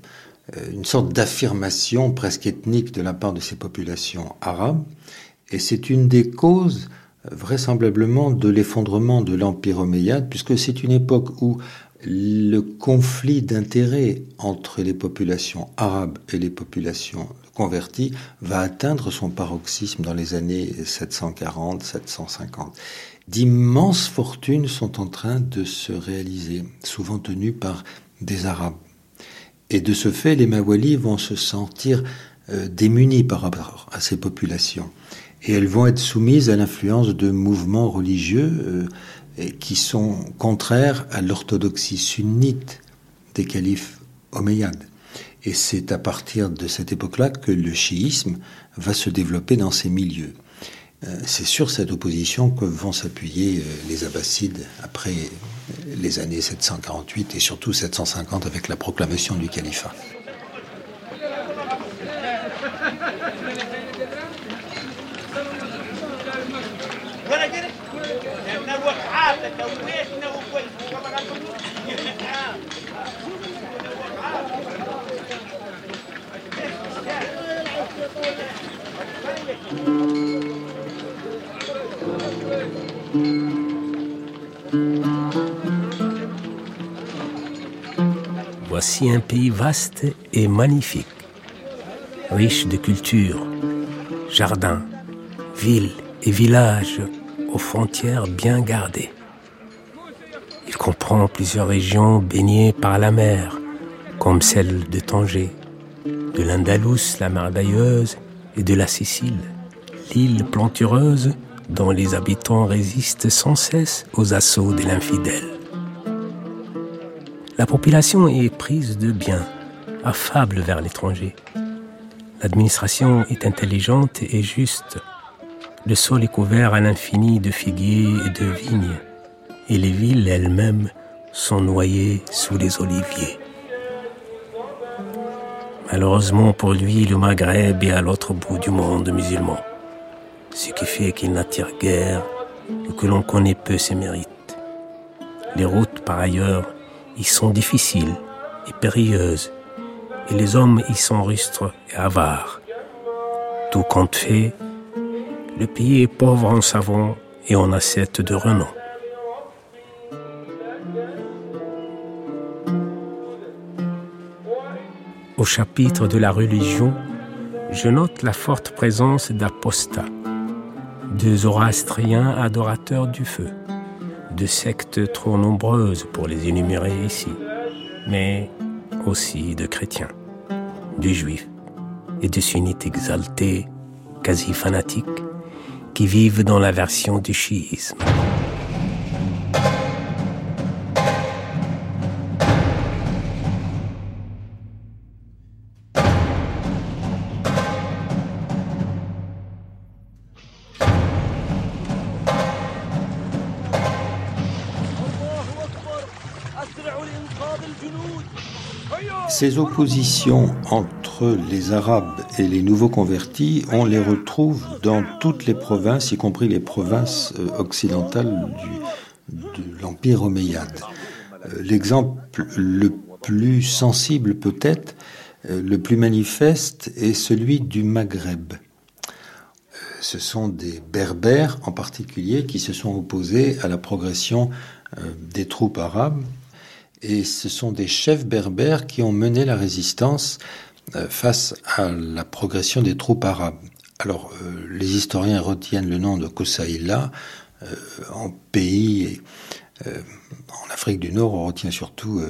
euh, une sorte d'affirmation presque ethnique de la part de ces populations arabes, et c'est une des causes vraisemblablement de l'effondrement de l'Empire omeyyade, puisque c'est une époque où le conflit d'intérêts entre les populations arabes et les populations converties va atteindre son paroxysme dans les années 740-750. D'immenses fortunes sont en train de se réaliser, souvent tenues par des Arabes. Et de ce fait, les Mawali vont se sentir euh, démunis par rapport à ces populations. Et elles vont être soumises à l'influence de mouvements religieux qui sont contraires à l'orthodoxie sunnite des califes omeyyades. Et c'est à partir de cette époque-là que le chiisme va se développer dans ces milieux. Euh, c'est sur cette opposition que vont s'appuyer euh, les Abbassides après les années 748 et surtout 750 avec la proclamation du califat. Voici un pays vaste et magnifique, riche de culture, jardins, villes et villages aux frontières bien gardées. Il comprend plusieurs régions baignées par la mer, comme celle de Tanger, de l'Andalous, la Mardailleuse et de la Sicile, l'île plantureuse dont les habitants résistent sans cesse aux assauts de l'infidèle. La population est prise de bien, affable vers l'étranger. L'administration est intelligente et juste. Le sol est couvert à l'infini de figuiers et de vignes, et les villes elles-mêmes sont noyées sous les oliviers. Malheureusement pour lui, le Maghreb est à l'autre bout du monde musulman, ce qui fait qu'il n'attire guère et que l'on connaît peu ses mérites. Les routes, par ailleurs, y sont difficiles et périlleuses, et les hommes y sont rustres et avares. Tout compte fait, le pays est pauvre en savon et en assiette de renom. Au chapitre de la religion, je note la forte présence d'apostats, de zoroastriens adorateurs du feu, de sectes trop nombreuses pour les énumérer ici, mais aussi de chrétiens, de juifs et de sunnites exaltés, quasi fanatiques, qui vivent dans la version du chiisme. Ces oppositions entre les Arabes et les nouveaux convertis, on les retrouve dans toutes les provinces, y compris les provinces euh, occidentales de l'Empire omeyyade. Euh, l'exemple le plus sensible peut-être, euh, le plus manifeste, est celui du Maghreb. Ce sont des Berbères en particulier qui se sont opposés à la progression des troupes arabes et ce sont des chefs berbères qui ont mené la résistance euh, face à la progression des troupes arabes. Alors, euh, les historiens retiennent le nom de Kosaïla, euh, en pays Euh, en Afrique du Nord, on retient surtout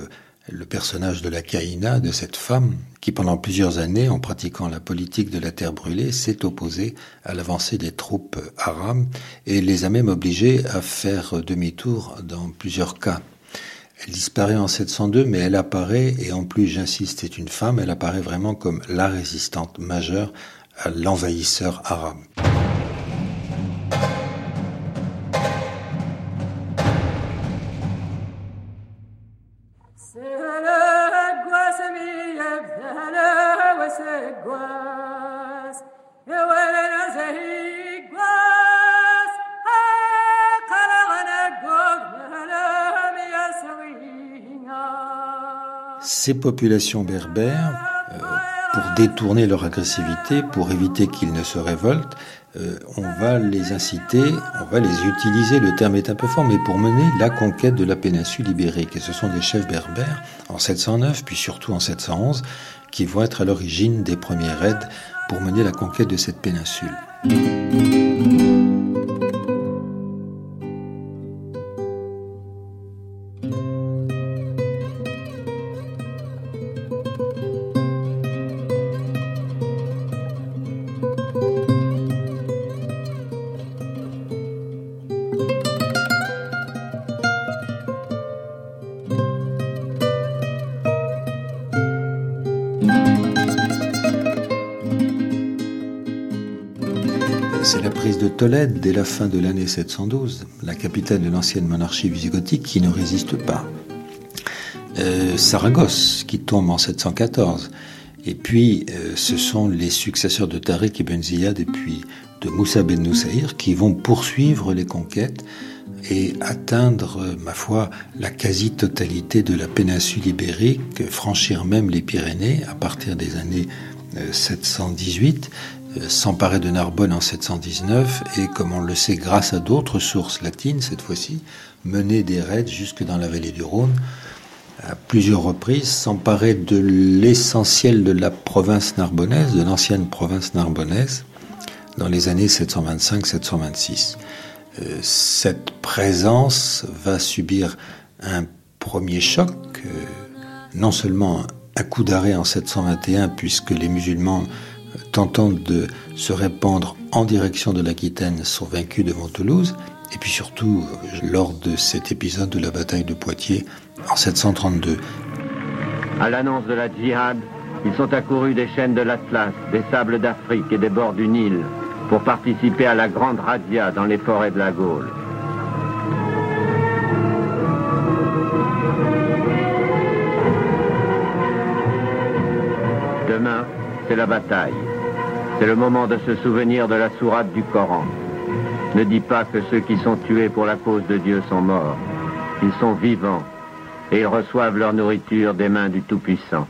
le personnage de la Kaïna, de cette femme qui, pendant plusieurs années, en pratiquant la politique de la terre brûlée, s'est opposée à l'avancée des troupes arabes et les a même obligées à faire demi-tour dans plusieurs cas. Elle disparaît en 702, mais elle apparaît, et en plus j'insiste, c'est une femme, elle apparaît vraiment comme la résistante majeure à l'envahisseur arabe. Ces populations berbères, euh, pour détourner leur agressivité, pour éviter qu'ils ne se révoltent, euh, on va les inciter, on va les utiliser, le terme est un peu fort, mais pour mener la conquête de la péninsule ibérique. Et ce sont des chefs berbères en 709, puis surtout en 711, qui vont être à l'origine des premiers raids pour mener la conquête de cette péninsule. Tolède dès la fin de l'année 712, la capitale de l'ancienne monarchie visigothique qui ne résiste pas. Euh, Saragosse qui tombe en 714. Et puis, euh, ce sont les successeurs de Tariq ibn Ziyad et puis de Moussa ben Nusaïr qui vont poursuivre les conquêtes et atteindre, euh, ma foi, la quasi-totalité de la péninsule ibérique, franchir même les Pyrénées à partir des années 718 euh, s'emparer de Narbonne en 719 et, comme on le sait grâce à d'autres sources latines cette fois-ci, mener des raids jusque dans la vallée du Rhône à plusieurs reprises, s'emparer de l'essentiel de la province narbonnaise, de l'ancienne province narbonnaise, dans les années 725-726. Euh, cette présence va subir un premier choc, euh, non seulement un coup d'arrêt en 721 puisque les musulmans tentant de se répandre en direction de l'Aquitaine sont vaincus devant Toulouse, et puis surtout lors de cet épisode de la bataille de Poitiers en 732. À l'annonce de la djihad, ils sont accourus des chaînes de l'Atlas, des sables d'Afrique et des bords du Nil pour participer à la grande radia dans les forêts de la Gaule. la bataille. C'est le moment de se souvenir de la sourate du Coran. Ne dis pas que ceux qui sont tués pour la cause de Dieu sont morts. Ils sont vivants et ils reçoivent leur nourriture des mains du Tout-Puissant.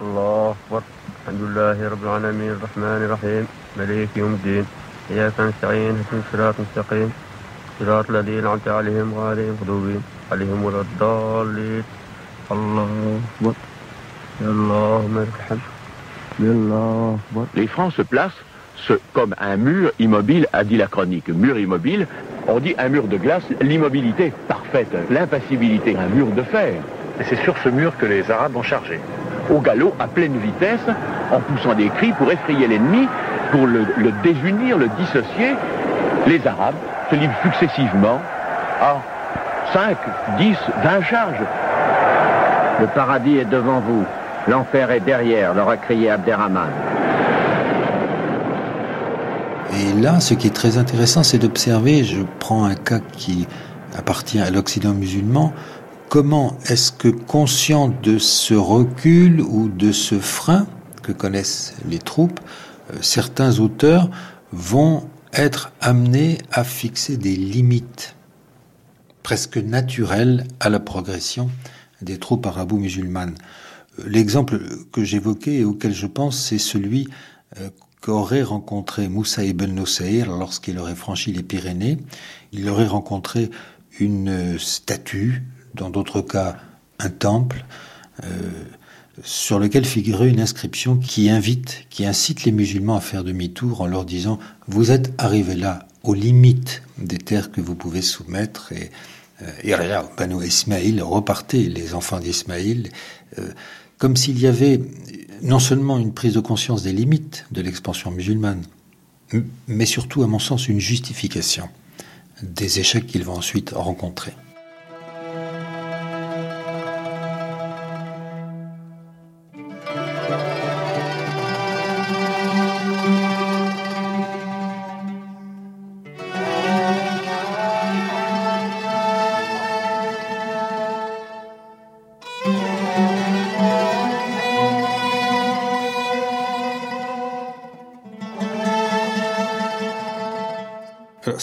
الله أكبر الحمد لله رب العالمين الرحمن الرحيم مليك يوم الدين إياك نستعين اهدنا الصراط المستقيم صراط الذين أنعمت عليهم غير المغضوب عليهم ولا الضالين الله أكبر يا اللهم لك الحمد يا الله أكبر Les Francs se placent ce- comme un mur immobile, a dit la chronique. Mur immobile, on dit un mur de glace, l'immobilité parfaite, l'impassibilité, un mur de fer. Et c'est sur ce mur que les Arabes ont chargé. Au galop, à pleine vitesse, en poussant des cris pour effrayer l'ennemi, pour le, le désunir, le dissocier. Les Arabes se livrent successivement à 5, 10, 20 charges. Le paradis est devant vous, l'enfer est derrière, leur a crié Abderrahman. Et là, ce qui est très intéressant, c'est d'observer, je prends un cas qui appartient à l'Occident musulman, comment est-ce que conscient de ce recul ou de ce frein que connaissent les troupes, euh, certains auteurs vont être amenés à fixer des limites presque naturelles à la progression des troupes arabo-musulmanes. L'exemple que j'évoquais et auquel je pense, c'est celui euh, qu'aurait rencontré Moussa ibn Nusayr lorsqu'il aurait franchi les Pyrénées. Il aurait rencontré une euh, statue, dans d'autres cas un temple, euh, sur lequel figurait une inscription qui invite, qui incite les musulmans à faire demi-tour en leur disant Vous êtes arrivés là, aux limites des terres que vous pouvez soumettre et euh, Banu Ismaïl, repartez les enfants d'Ismaïl, comme s'il y avait non seulement une prise de conscience des limites de l'expansion musulmane, mais surtout, à mon sens, une justification des échecs qu'ils vont ensuite rencontrer.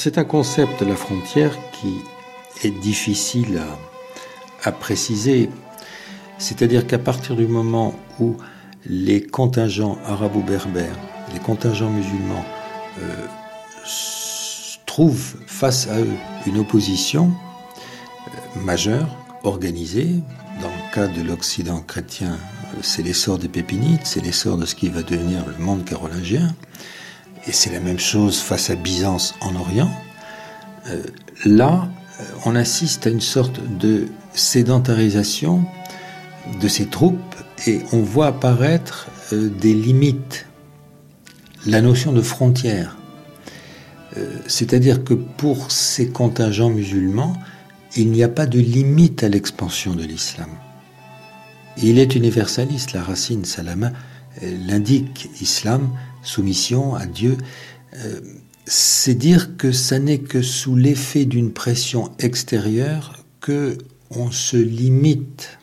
C'est un concept de la frontière qui est difficile à, préciser. C'est-à-dire qu'à partir du moment où les contingents arabo-berbères, les contingents musulmans euh, trouvent face à eux une opposition euh, majeure, organisée, dans le cas de l'Occident chrétien, c'est l'essor des Pépinites, c'est l'essor de ce qui va devenir le monde carolingien, et c'est la même chose face à Byzance en Orient, euh, là, euh, on assiste à une sorte de sédentarisation de ces troupes et on voit apparaître euh, des limites, la notion de frontière. C'est-à-dire que pour ces contingents musulmans, il n'y a pas de limite à l'expansion de l'islam. Il est universaliste, la racine Salama l'indique, islam, soumission à Dieu, euh, c'est dire que ça n'est que sous l'effet d'une pression extérieure que on se limite,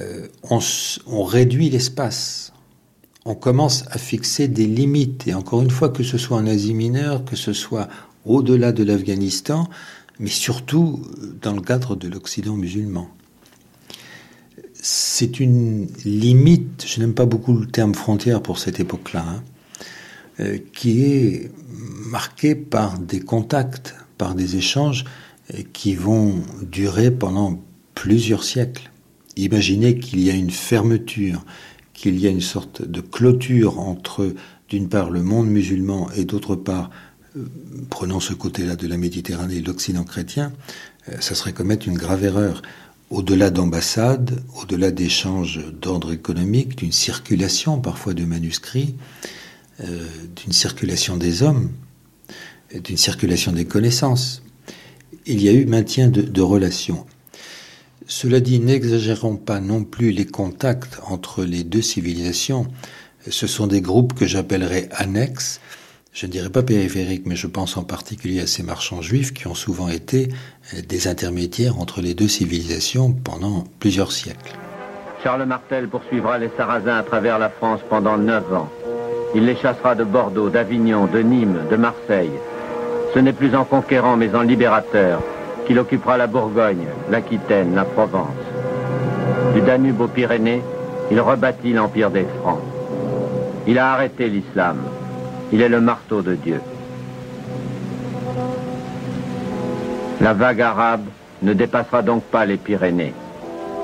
euh, on, on réduit l'espace, on commence à fixer des limites. Et encore une fois, que ce soit en Asie mineure, que ce soit au-delà de l'Afghanistan, mais surtout dans le cadre de l'Occident musulman c'est une limite, je n'aime pas beaucoup le terme frontière pour cette époque-là, hein, euh, qui est marquée par des contacts, par des échanges euh, qui vont durer pendant plusieurs siècles. Imaginez qu'il y a une fermeture, qu'il y a une sorte de clôture entre, d'une part, le monde musulman et d'autre part, euh, prenons ce côté-là de la Méditerranée, l'Occident chrétien, ça serait commettre une grave erreur au-delà d'ambassades, au-delà d'échanges d'ordre économique, d'une circulation parfois de manuscrits, euh, d'une circulation des hommes, d'une circulation des connaissances, il y a eu maintien de, de relations. Cela dit, n'exagérons pas non plus les contacts entre les deux civilisations. Ce sont des groupes que j'appellerais annexes, je ne dirais pas périphériques, mais je pense en particulier à ces marchands juifs qui ont souvent été euh, des intermédiaires entre les deux civilisations pendant plusieurs siècles. Charles Martel poursuivra les Sarrasins à travers la France pendant neuf ans. Il les chassera de Bordeaux, d'Avignon, de Nîmes, de Marseille. Ce n'est plus en conquérant mais en libérateur qu'il occupera la Bourgogne, l'Aquitaine, la Provence. Du Danube aux Pyrénées, il rebâtit l'empire des Francs. Il a arrêté l'islam, il est le marteau de Dieu. La vague arabe ne dépassera donc pas les Pyrénées.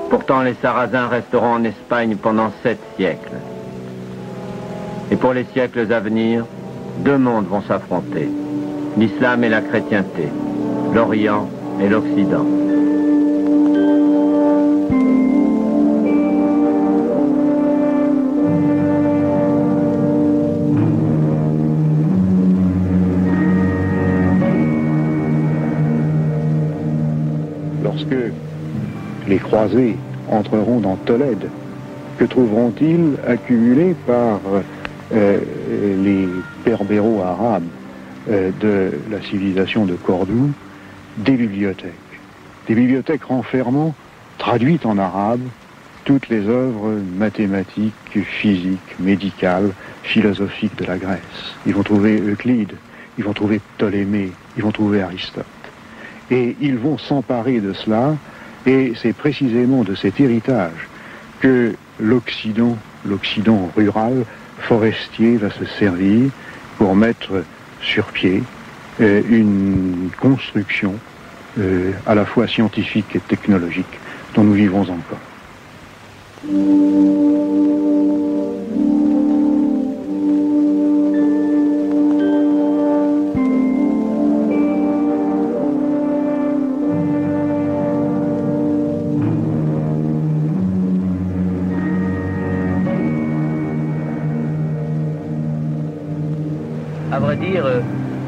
Pourtant, les Sarrasins resteront en Espagne pendant sept siècles. Et pour les siècles à venir, deux mondes vont s'affronter. L'islam et la chrétienté, l'Orient et l'Occident. Les croisés entreront dans Tolède, que trouveront-ils accumulé par euh, les berbéros arabes euh, de la civilisation de Cordoue Des bibliothèques? Des bibliothèques renfermant, traduites en arabe, toutes les œuvres mathématiques, physiques, médicales, philosophiques de la Grèce. Ils vont trouver Euclide, ils vont trouver Ptolémée, ils vont trouver Aristote. Et ils vont s'emparer de cela et c'est précisément de cet héritage que l'Occident, l'Occident rural, forestier, va se servir pour mettre sur pied euh, une construction euh, à la fois scientifique et technologique dont nous vivons encore.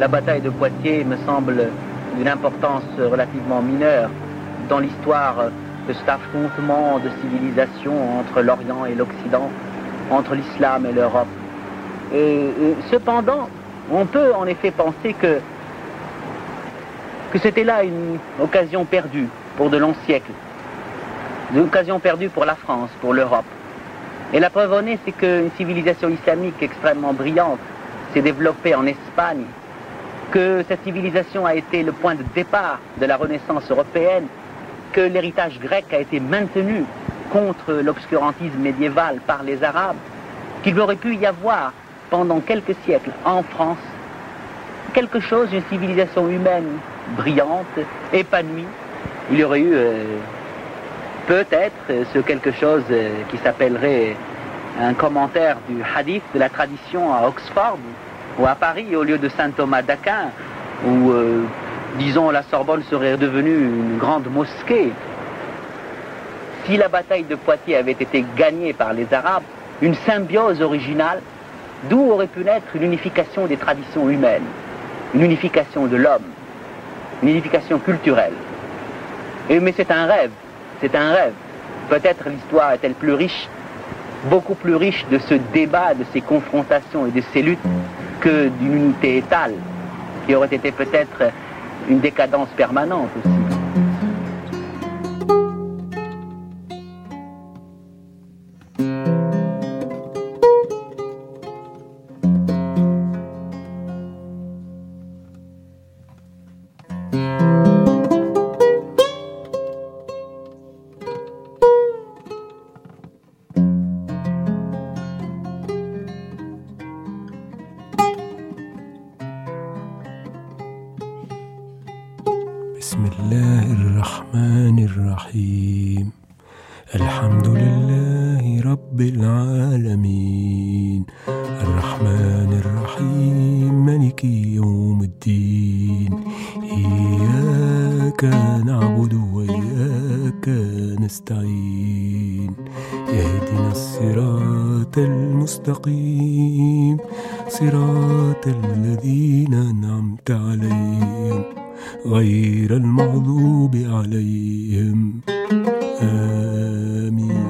La bataille de Poitiers me semble d'une importance relativement mineure dans l'histoire de cet affrontement de civilisation entre l'Orient et l'Occident, entre l'islam et l'Europe. Cependant, on peut en effet penser que, que c'était là une occasion perdue pour de longs siècles, une occasion perdue pour la France, pour l'Europe. Et la preuve en est, c'est qu'une civilisation islamique extrêmement brillante s'est développée en Espagne, que cette civilisation a été le point de départ de la renaissance européenne, que l'héritage grec a été maintenu contre l'obscurantisme médiéval par les Arabes, qu'il aurait pu y avoir pendant quelques siècles en France quelque chose, une civilisation humaine brillante, épanouie. Il y aurait eu euh, peut-être ce quelque chose euh, qui s'appellerait un commentaire du hadith de la tradition à Oxford ou à Paris au lieu de Saint Thomas d'Aquin où, euh, disons, la Sorbonne serait devenue une grande mosquée. Si la bataille de Poitiers avait été gagnée par les Arabes, une symbiose originale, d'où aurait pu naître une unification des traditions humaines, une unification de l'homme, une unification culturelle. Mais c'est un rêve, c'est un rêve. Peut-être l'histoire est-elle plus riche, beaucoup plus riche de ce débat, de ces confrontations et de ces luttes que d'une unité étale, qui aurait été peut-être une décadence permanente aussi. أنعمت عليهم غير المغضوب عليهم آمين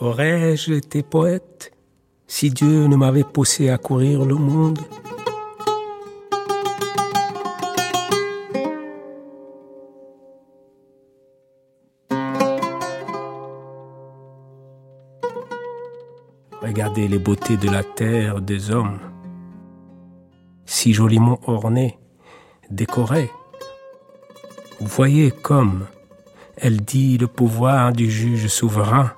Aurais-je été poète si Dieu ne m'avait poussé à courir le monde Regardez les beautés de la terre des hommes, si joliment ornées, décorées. Voyez comme elle dit le pouvoir du juge souverain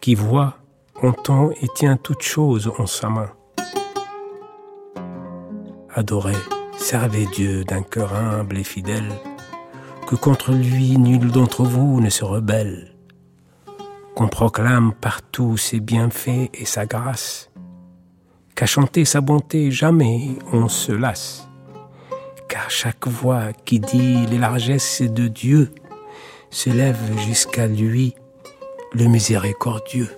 qui voit, entend et tient toutes choses en sa main. Adorez, servez Dieu d'un cœur humble et fidèle, que contre lui nul d'entre vous ne se rebelle qu'on proclame partout ses bienfaits et sa grâce, qu'à chanter sa bonté jamais on se lasse, car chaque voix qui dit les largesses de Dieu se lève jusqu'à lui, le miséricordieux.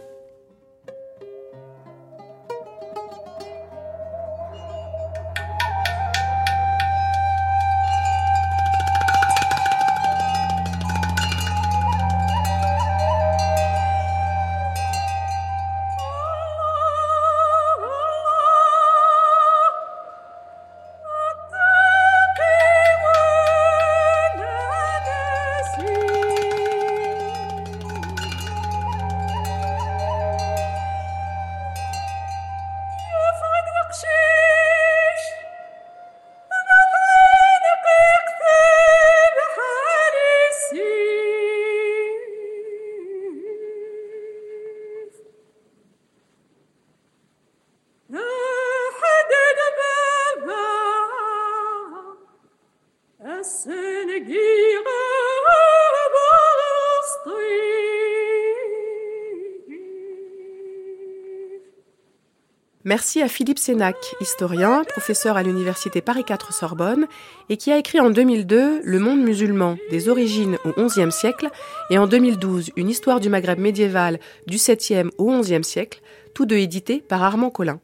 Merci à Philippe Sénac, historien, professeur à l'université Paris 4 Sorbonne, et qui a écrit en 2002 Le monde musulman des origines au XIe siècle et en 2012 Une histoire du Maghreb médiéval du 7e au XIe siècle, tous deux édités par Armand Collin.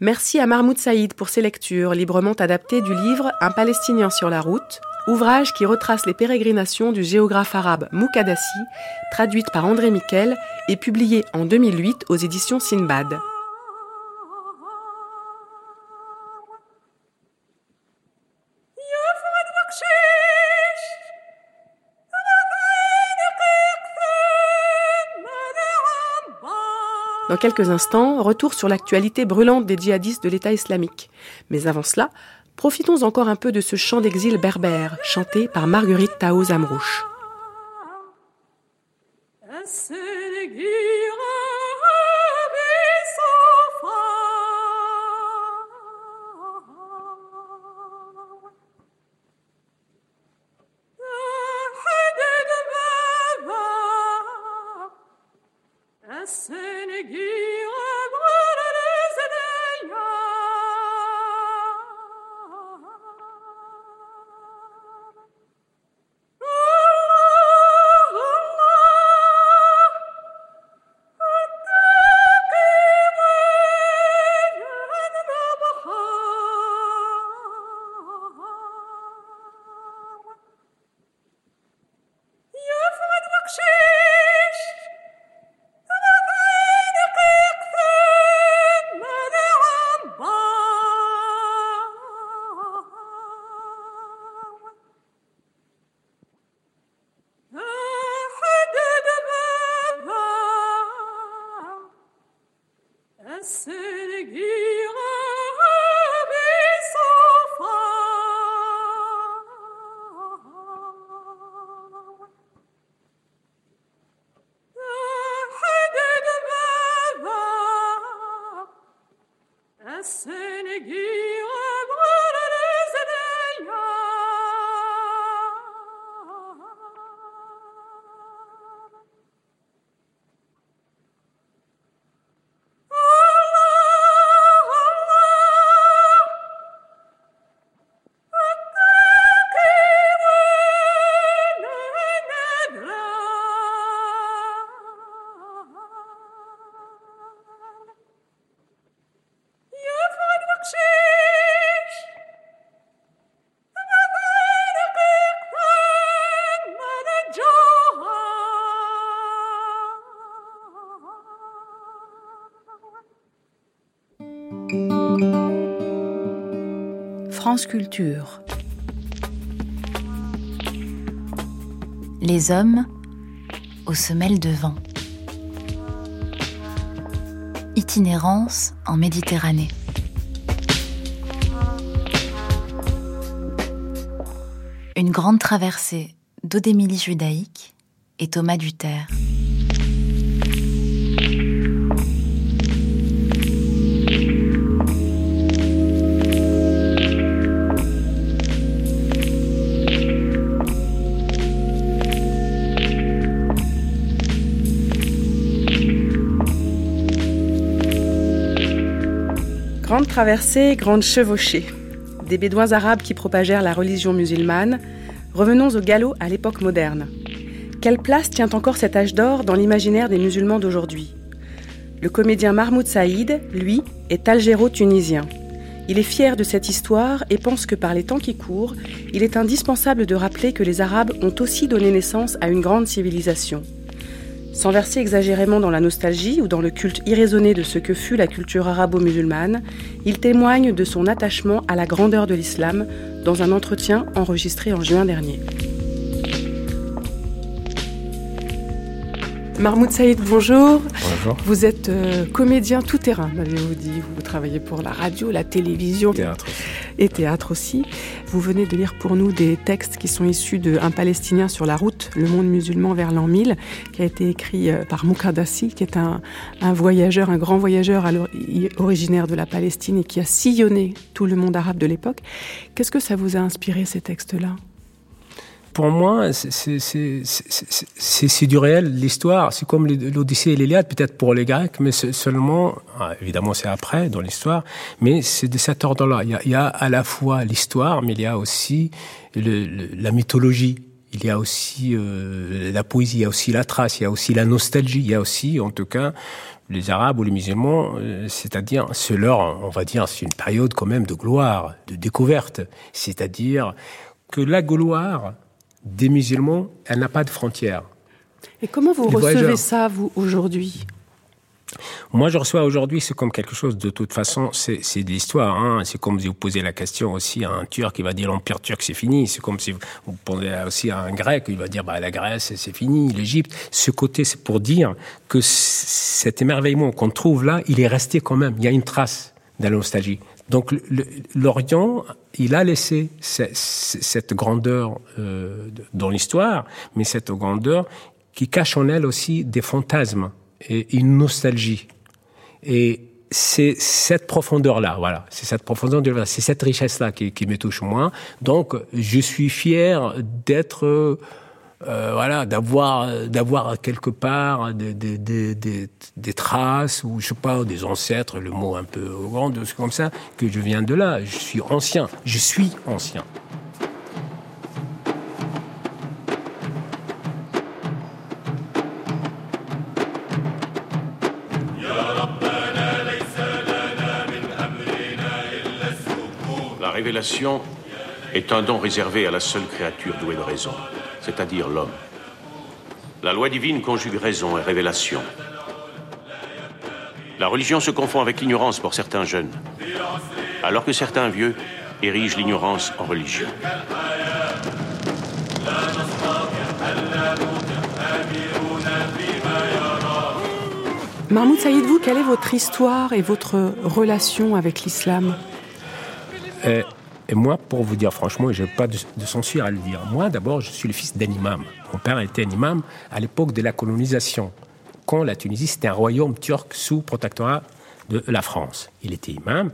Merci à Mahmoud Saïd pour ses lectures librement adaptées du livre Un Palestinien sur la route, ouvrage qui retrace les pérégrinations du géographe arabe Moukadassi, traduite par André Miquel et publié en 2008 aux éditions Sinbad. Dans quelques instants, retour sur l'actualité brûlante des djihadistes de l'État islamique. Mais avant cela, profitons encore un peu de ce chant d'exil berbère, chanté par Marguerite Tao Zamrouche. Les hommes aux semelles de vent. Itinérance en Méditerranée. Une grande traversée d'Odémilie judaïque et Thomas Duterre. Traversée, grande chevauchée. Des bédouins arabes qui propagèrent la religion musulmane. Revenons au galop à l'époque moderne. Quelle place tient encore cet âge d'or dans l'imaginaire des musulmans d'aujourd'hui? Le comédien Mahmoud Saïd, lui, est algéro-tunisien. Il est fier de cette histoire et pense que par les temps qui courent, il est indispensable de rappeler que les Arabes ont aussi donné naissance à une grande civilisation. Sans verser exagérément dans la nostalgie ou dans le culte irraisonné de ce que fut la culture arabo-musulmane, il témoigne de son attachement à la grandeur de l'islam dans un entretien enregistré en juin dernier. Mahmoud Saïd, bonjour. Bonjour. Vous êtes euh, comédien tout terrain, m'avez-vous dit. Vous travaillez pour la radio, la télévision. Théâtre. Et théâtre aussi. Vous venez de lire pour nous des textes qui sont issus de Un Palestinien sur la route, le monde musulman vers l'an 1000, qui a été écrit euh, par Moukadassi, qui est un, un voyageur, un grand voyageur originaire de la Palestine et qui a sillonné tout le monde arabe de l'époque. Qu'est-ce que ça vous a inspiré, ces textes-là? Pour moi, c'est du réel. L'histoire, c'est comme l'Odyssée et l'Iliade, peut-être pour les Grecs, mais seulement, ah, évidemment, c'est après dans l'histoire, mais c'est de cet ordre-là. Il, il, y a à la fois l'histoire, mais il y a aussi le, la mythologie. Il y a aussi euh, la poésie, il y a aussi la trace, il y a aussi la nostalgie, il y a aussi, en tout cas, les Arabes ou les musulmans, euh, c'est-à-dire, c'est leur, on va dire, c'est une période quand même de gloire, de découverte. C'est-à-dire que la gloire des musulmans, elle n'a pas de frontières. Et comment vous recevez ça, vous, aujourd'hui? Moi, je reçois aujourd'hui, c'est comme quelque chose, de toute façon, c'est de l'histoire. Hein. C'est comme si vous posez la question aussi à un Turc, qui va dire l'Empire turc, c'est fini. C'est comme si vous, posez aussi à un Grec, il va dire bah, la Grèce, c'est fini, l'Égypte. Ce côté, c'est pour dire que cet émerveillement qu'on trouve là, il est resté quand même. Il y a une trace de la nostalgie. Donc l'Orient, il a laissé cette grandeur euh, dans l'histoire, mais cette grandeur qui cache en elle aussi des fantasmes et une nostalgie. Et c'est cette profondeur-là, voilà, c'est cette profondeur, c'est cette richesse-là qui, me touche moins. Donc, je suis fier d'être, euh, voilà, d'avoir, d'avoir quelque part des, traces ou je sais pas, des ancêtres, le mot un peu grand, comme ça, que je viens de là. Je suis ancien, je suis ancien. révélation est un don réservé à la seule créature douée de raison, c'est-à-dire l'homme. La loi divine conjugue raison et révélation. La religion se confond avec l'ignorance pour certains jeunes, alors que certains vieux érigent l'ignorance en religion. Mahmoud Saïd, vous, quelle est votre histoire et votre relation avec l'islam? Et, moi, pour vous dire franchement, je n'ai pas de, censure à le dire. Moi, d'abord, je suis le fils d'un imam. Mon père était un imam à l'époque de la colonisation, quand la Tunisie, c'était un royaume turc sous protectorat de la France. Il était imam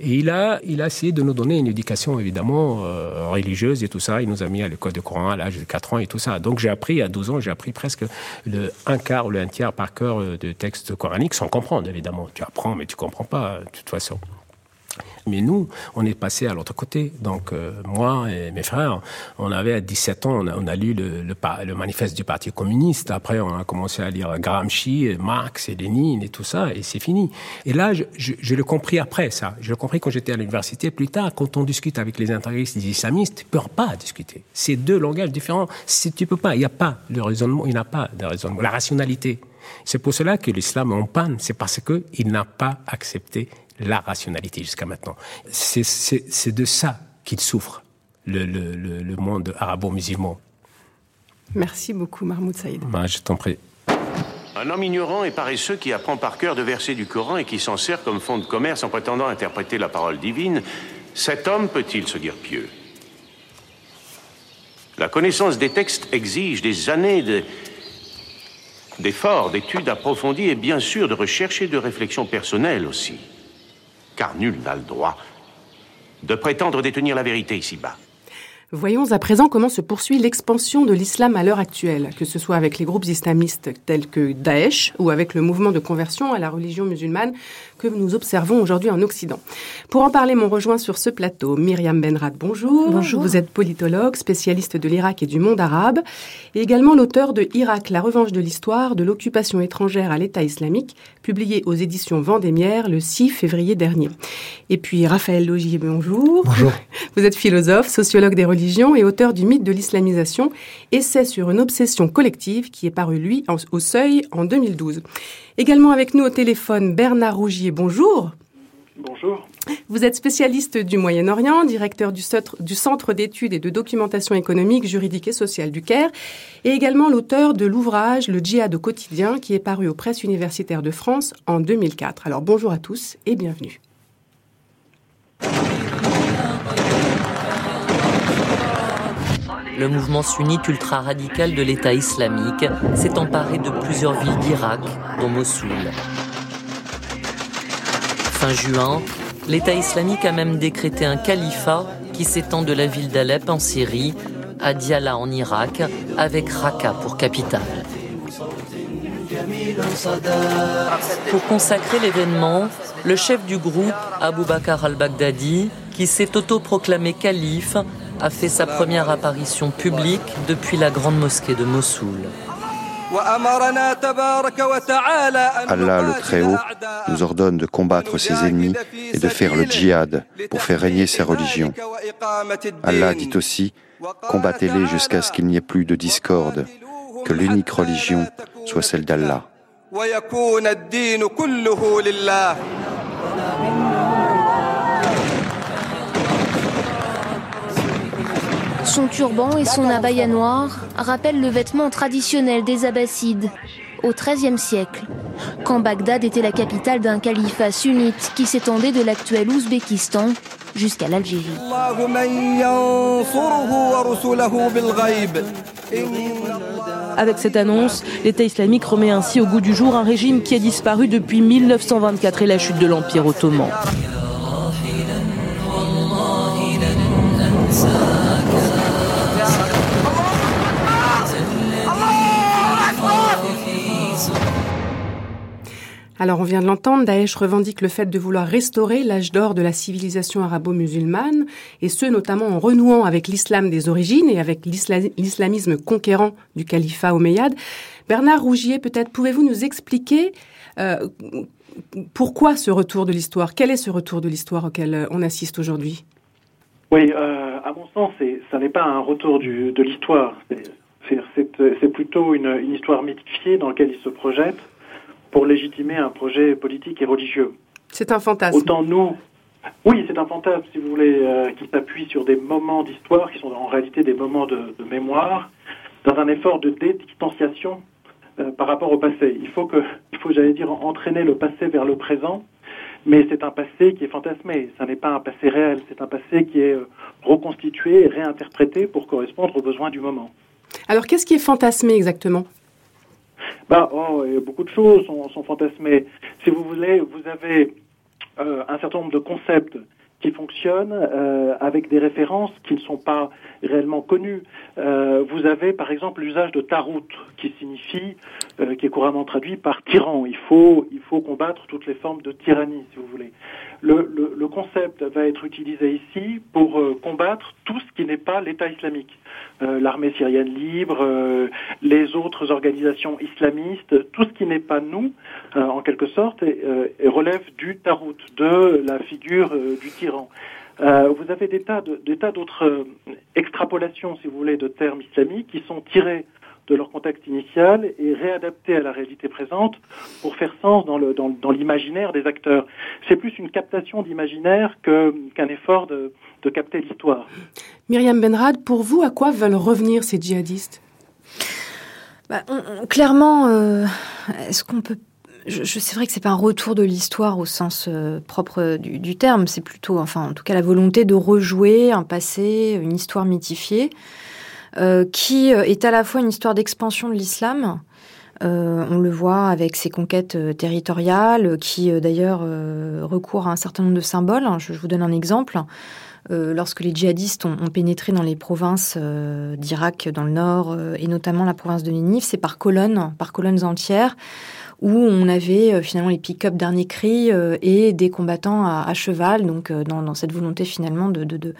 et il a, il a essayé de nous donner une éducation évidemment euh, religieuse et tout ça. Il nous a mis à l'école de Coran à l'âge de 4 ans et tout ça. Donc j'ai appris à 12 ans, j'ai appris presque le un quart ou le un tiers par cœur euh, de textes coraniques sans comprendre évidemment. Tu apprends mais tu comprends pas de toute façon. Mais nous, on est passé à l'autre côté. Donc, euh, moi et mes frères, on avait à 17 ans, on a, lu le, manifeste du Parti communiste. Après, on a commencé à lire Gramsci, Marx et Lénine et tout ça, et c'est fini. Et là, je, je, l'ai compris après ça. Je l'ai compris quand j'étais à l'université. Plus tard, quand on discute avec les intégristes, les islamistes, tu peux pas discuter. C'est deux langages différents. Si tu peux pas, il n'y a pas le raisonnement, il n'y a pas de raisonnement. La rationalité. C'est pour cela que l'islam est en panne. C'est parce qu'il n'a pas accepté la rationalité jusqu'à maintenant. C'est de ça qu'il souffre, le, le, le, monde arabo-musulman. Merci beaucoup, Mahmoud Saïd. Ben, je t'en prie. Un homme ignorant et paresseux qui apprend par cœur de versets du Coran et qui s'en sert comme fond de commerce en prétendant interpréter la parole divine, cet homme peut-il se dire pieux? La connaissance des textes exige des années d'efforts, d'études approfondies et bien sûr de recherche et de réflexion personnelle aussi car nul n'a le droit de prétendre détenir la vérité ici-bas. Voyons à présent comment se poursuit l'expansion de l'islam à l'heure actuelle, que ce soit avec les groupes islamistes tels que Daesh ou avec le mouvement de conversion à la religion musulmane que nous observons aujourd'hui en Occident. Pour en parler, mon rejoint sur ce plateau Myriam Benrad, bonjour. Bonjour. Vous êtes politologue, spécialiste de l'Irak et du monde arabe, et également l'auteur de Irak, la revanche de l'histoire de l'occupation étrangère à l'État islamique, publié aux éditions Vendémiaire le 6 février dernier. Et puis Raphaël Logier, bonjour. Bonjour. Vous êtes philosophe, sociologue des religions et auteur du mythe de l'islamisation, essai sur une obsession collective qui est paru, lui, au seuil en 2012. Également avec nous au téléphone, Bernard Rougier, bonjour. Bonjour. Vous êtes spécialiste du Moyen-Orient, directeur du, Centre d'études et de documentation économique, juridique et sociale du Caire, et également l'auteur de l'ouvrage Le djihad au quotidien qui est paru aux presses universitaires de France en 2004. Alors bonjour à tous et bienvenue. Le mouvement sunnite ultra-radical de l'État islamique s'est emparé de plusieurs villes d'Irak, dont Mossoul. Fin juin, l'État islamique a même décrété un califat qui s'étend de la ville d'Alep en Syrie à Diyala en Irak, avec Raqqa pour capitale. Pour consacrer l'événement, le chef du groupe, Abu Bakr al-Baghdadi, qui s'est autoproclamé calife, a fait sa première apparition publique depuis la grande mosquée de Mossoul. Allah le Très-Haut nous ordonne de combattre ses ennemis et de faire le djihad pour faire régner sa religion. Allah dit aussi, combattez-les jusqu'à ce qu'il n'y ait plus de discorde, que l'unique religion soit celle d'Allah. Son turban et son abaya noir rappellent le vêtement traditionnel des Abbassides au XIIIe siècle, quand Bagdad était la capitale d'un califat sunnite qui s'étendait de l'actuel Ouzbékistan jusqu'à l'Algérie. Avec cette annonce, l'État islamique remet ainsi au goût du jour un régime qui a disparu depuis 1924 et la chute de l'Empire ottoman. Alors on vient de l'entendre, Daesh revendique le fait de vouloir restaurer l'âge d'or de la civilisation arabo-musulmane, et ce notamment en renouant avec l'islam des origines et avec l'islamisme conquérant du califat omeyyade. Bernard Rougier, peut-être pouvez-vous nous expliquer euh, pourquoi ce retour de l'histoire? Quel est ce retour de l'histoire auquel euh, on assiste aujourd'hui? Oui, euh, à mon sens, ça n'est pas un retour de l'histoire. C'est plutôt une histoire mythifiée dans laquelle il se projette pour légitimer un projet politique et religieux. C'est un fantasme. Autant nous, oui, c'est un fantasme, si vous voulez, euh, qui s'appuie sur des moments d'histoire qui sont en réalité des moments de, de mémoire, dans un effort de dédistanciation euh, par rapport au passé. Il faut que, il faut, j'allais dire, entraîner le passé vers le présent, mais c'est un passé qui est fantasmé. Ce n'est pas un passé réel, c'est un passé qui est euh, reconstitué et réinterprété pour correspondre aux besoins du moment. Alors, qu'est-ce qui est fantasmé exactement? Bah, oh, beaucoup de choses sont, fantasmées. Si vous voulez, vous avez euh, un certain nombre de concepts qui fonctionnent euh, avec des références qui ne sont pas réellement connues. Euh, vous avez par exemple l'usage de tarout qui signifie, qui est couramment traduit par tyran. Il faut, il faut combattre toutes les formes de tyrannie, si vous voulez. Le, le, le concept va être utilisé ici pour euh, combattre tout ce qui n'est pas l'État islamique. Euh, l'armée syrienne libre, euh, les autres organisations islamistes, tout ce qui n'est pas nous, euh, en quelque sorte, et relève du tarout, de la figure du tyran. vous avez des tas d'autres extrapolations, si vous voulez, de termes islamiques qui sont tirés de leur contexte initial et réadaptés à la réalité présente pour faire sens dans l'imaginaire dans, dans des acteurs. C'est plus une captation d'imaginaire qu'un effort de, de capter l'histoire. Myriam Benrad, pour vous, à quoi veulent revenir ces djihadistes? Bah, on, on, Clairement, euh, est-ce qu'on peut je, je c'est vrai que c'est pas un retour de l'histoire au sens euh, propre du, du terme, c'est plutôt, enfin, en tout cas, la volonté de rejouer un passé, une histoire mythifiée, euh, qui est à la fois une histoire d'expansion de l'islam, euh, on le voit avec ses conquêtes euh, territoriales, qui euh, d'ailleurs recourent à un certain nombre de symboles. Je, je vous donne un exemple. lorsque les djihadistes ont, ont, pénétré dans les provinces d'Irak dans le nord, et notamment la province de Ninive, c'est par colonnes, par colonnes entières où on avait euh, finalement les pick-up dernier cri euh, et des combattants à, à cheval, donc euh, dans, dans, cette volonté finalement de, de, de,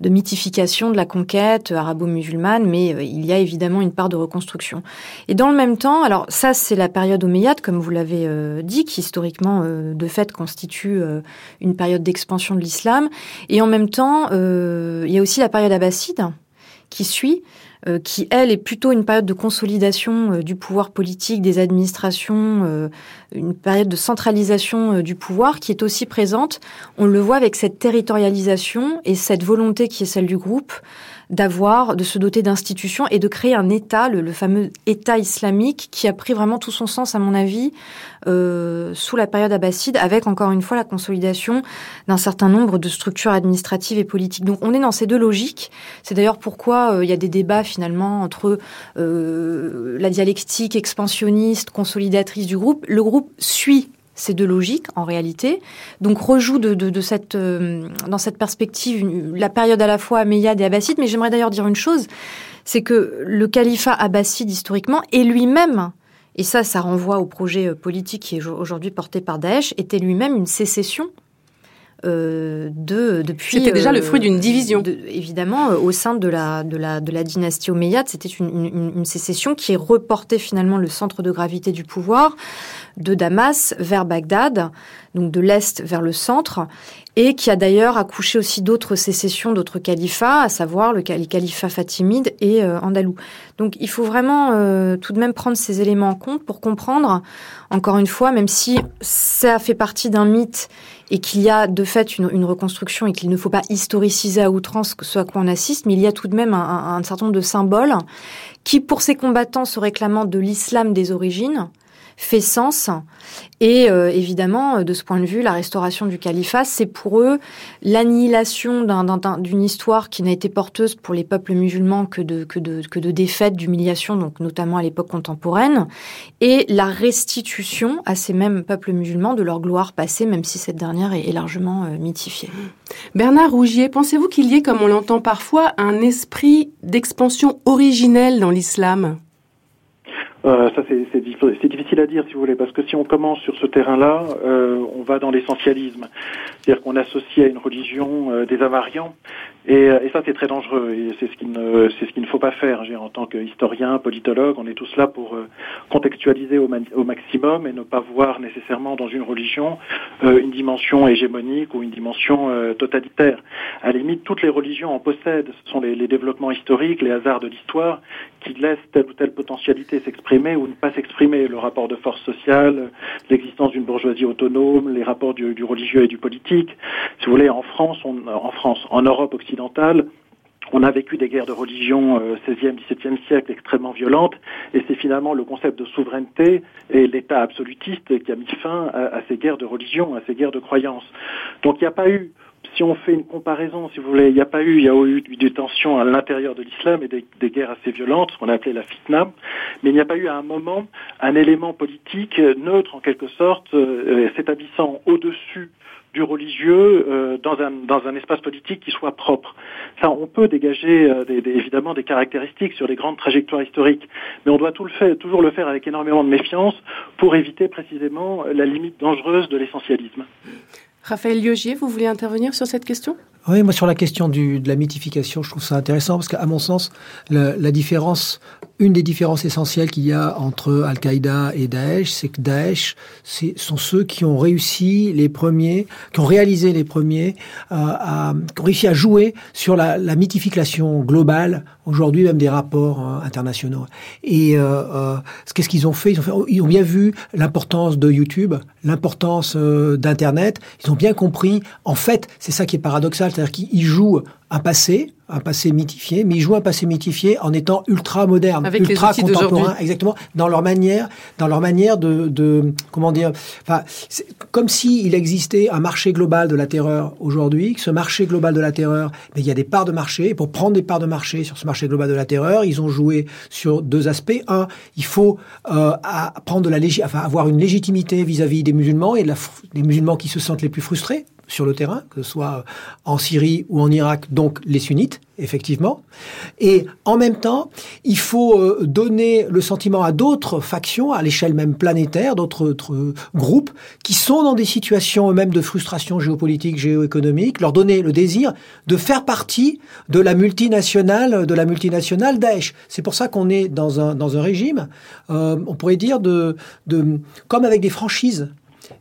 de mythification de la conquête arabo-musulmane, mais il y a évidemment une part de reconstruction. Et dans le même temps, alors ça c'est la période omeyyade, comme vous l'avez dit, qui historiquement de fait constitue une période d'expansion de l'islam, et en même temps il y a aussi la période abbasside qui suit, euh, qui, elle, est plutôt une période de consolidation euh, du pouvoir politique, des administrations, euh, une période de centralisation du pouvoir qui est aussi présente. On le voit avec cette territorialisation et cette volonté qui est celle du groupe d'avoir, de se doter d'institutions et de créer un État, le, fameux État islamique, qui a pris vraiment tout son sens, à mon avis, euh, sous la période abbasside, avec encore une fois la consolidation d'un certain nombre de structures administratives et politiques. Donc on est dans ces deux logiques. C'est d'ailleurs pourquoi euh, il y a des débats finalement entre euh, la dialectique expansionniste, consolidatrice du groupe. Le groupe suit ces deux logiques en réalité. Donc rejoue de, de, cette, euh, dans cette perspective la période à la fois améyade et abbasside. Mais j'aimerais d'ailleurs dire une chose, c'est que le califat abbasside historiquement est lui-même, et ça, ça renvoie au projet euh, politique qui est aujourd'hui porté par Daesh, était lui-même une sécession euh, de depuis. C'était déjà le fruit d'une division. évidemment, au sein de la de la de la dynastie omeyyade, c'était une, une, une, sécession qui reportait finalement le centre de gravité du pouvoir de Damas vers Bagdad, donc de l'est vers le centre, et qui a d'ailleurs accouché aussi d'autres sécessions, d'autres califats, à savoir le califat fatimide et euh, andalou. Donc il faut vraiment euh, tout de même prendre ces éléments en compte pour comprendre, encore une fois, même si ça fait partie d'un mythe et qu'il y a de fait une, une reconstruction et qu'il ne faut pas historiciser à outrance ce à quoi on assiste, mais il y a tout de même un, un certain nombre de symboles qui, pour ces combattants se réclamant de l'islam des origines, fait sens. Et euh, évidemment, euh, de ce point de vue, la restauration du califat, c'est pour eux l'annihilation d'une histoire qui n'a été porteuse pour les peuples musulmans que de, que de, que de défaites, d'humiliation, donc notamment à l'époque contemporaine, et la restitution à ces mêmes peuples musulmans de leur gloire passée, même si cette dernière est, largement euh, mythifiée. Bernard Rougier, pensez-vous qu'il y ait, comme on l'entend parfois, un esprit d'expansion originelle dans l'islam? Euh, ça, c'est difficile à dire, si vous voulez, parce que si on commence sur ce terrain-là, euh, on va dans l'essentialisme. C'est-à-dire qu'on associe à une religion euh, des invariants, et, et ça, c'est très dangereux, et c'est ce qu'il ne, faut pas faire. En tant qu'historien, politologue, on est tous là pour contextualiser au, maximum et ne pas voir nécessairement dans une religion une dimension hégémonique ou une dimension totalitaire. À la limite, toutes les religions en possèdent. Ce sont les, développements historiques, les hasards de l'histoire qui laissent telle ou telle potentialité s'exprimer ou ne pas s'exprimer, le rapport de force sociale, l'existence d'une bourgeoisie autonome, les rapports du, religieux et du politique. Si vous voulez, en France, en Europe occidentale, on a vécu des guerres de religion euh, 16e, 17e siècle extrêmement violentes, et c'est finalement le concept de souveraineté et l'État absolutiste qui a mis fin à, ces guerres de religion, à ces guerres de croyance. Donc il n'y a pas eu si on fait une comparaison, si vous voulez, il n'y a pas eu, il y a eu des tensions à l'intérieur de l'islam et des, guerres assez violentes, ce qu'on a appelé la fitna, mais il n'y a pas eu à un moment un élément politique neutre en quelque sorte, euh, s'établissant au-dessus du religieux euh, dans, un, dans un espace politique qui soit propre. Ça, on peut dégager euh, des, évidemment des caractéristiques sur les grandes trajectoires historiques, mais on doit tout le faire, toujours le faire avec énormément de méfiance pour éviter précisément la limite dangereuse de l'essentialisme. Raphaël Liogier, vous voulez intervenir sur cette question? Oui, moi sur la question du, de la mythification, je trouve ça intéressant parce qu'à mon sens, la, la, différence, une des différences essentielles qu'il y a entre Al-Qaïda et Daesh, c'est que Daesh sont ceux qui ont réussi les premiers, qui ont réalisé les premiers, euh, à, qui ont réussi à jouer sur la, la mythification globale aujourd'hui même des rapports euh, internationaux. Et euh, euh, qu'est-ce qu'ils ont fait? Ils ont, fait ils ont bien vu l'importance de YouTube, l'importance euh, d'Internet. Ils ont bien compris. En fait, c'est ça qui est paradoxal, c'est-à-dire qu'ils jouent un passé, un passé mythifié, mais ils jouent un passé mythifié en étant ultra moderne, Avec ultra contemporain, exactement, dans leur manière, dans leur manière de, de comment dire, enfin, comme si il existait un marché global de la terreur aujourd'hui, que ce marché global de la terreur, mais il y a des parts de marché, et pour prendre des parts de marché sur ce marché global de la terreur, ils ont joué sur deux aspects. Un, il faut euh, prendre de la enfin, avoir une légitimité vis-à-vis des musulmans et de la, des musulmans qui se sentent les plus frustrés sur le terrain, que ce soit en Syrie ou en Irak, donc les sunnites, effectivement. Et en même temps, il faut euh, donner le sentiment à d'autres factions, à l'échelle même planétaire, d'autres groupes, qui sont dans des situations eux-mêmes de frustration géopolitique, géoéconomique, leur donner le désir de faire partie de la multinationale, de la multinationale Daesh. C'est pour ça qu'on est dans un, régime, euh, on pourrait dire, comme avec des franchises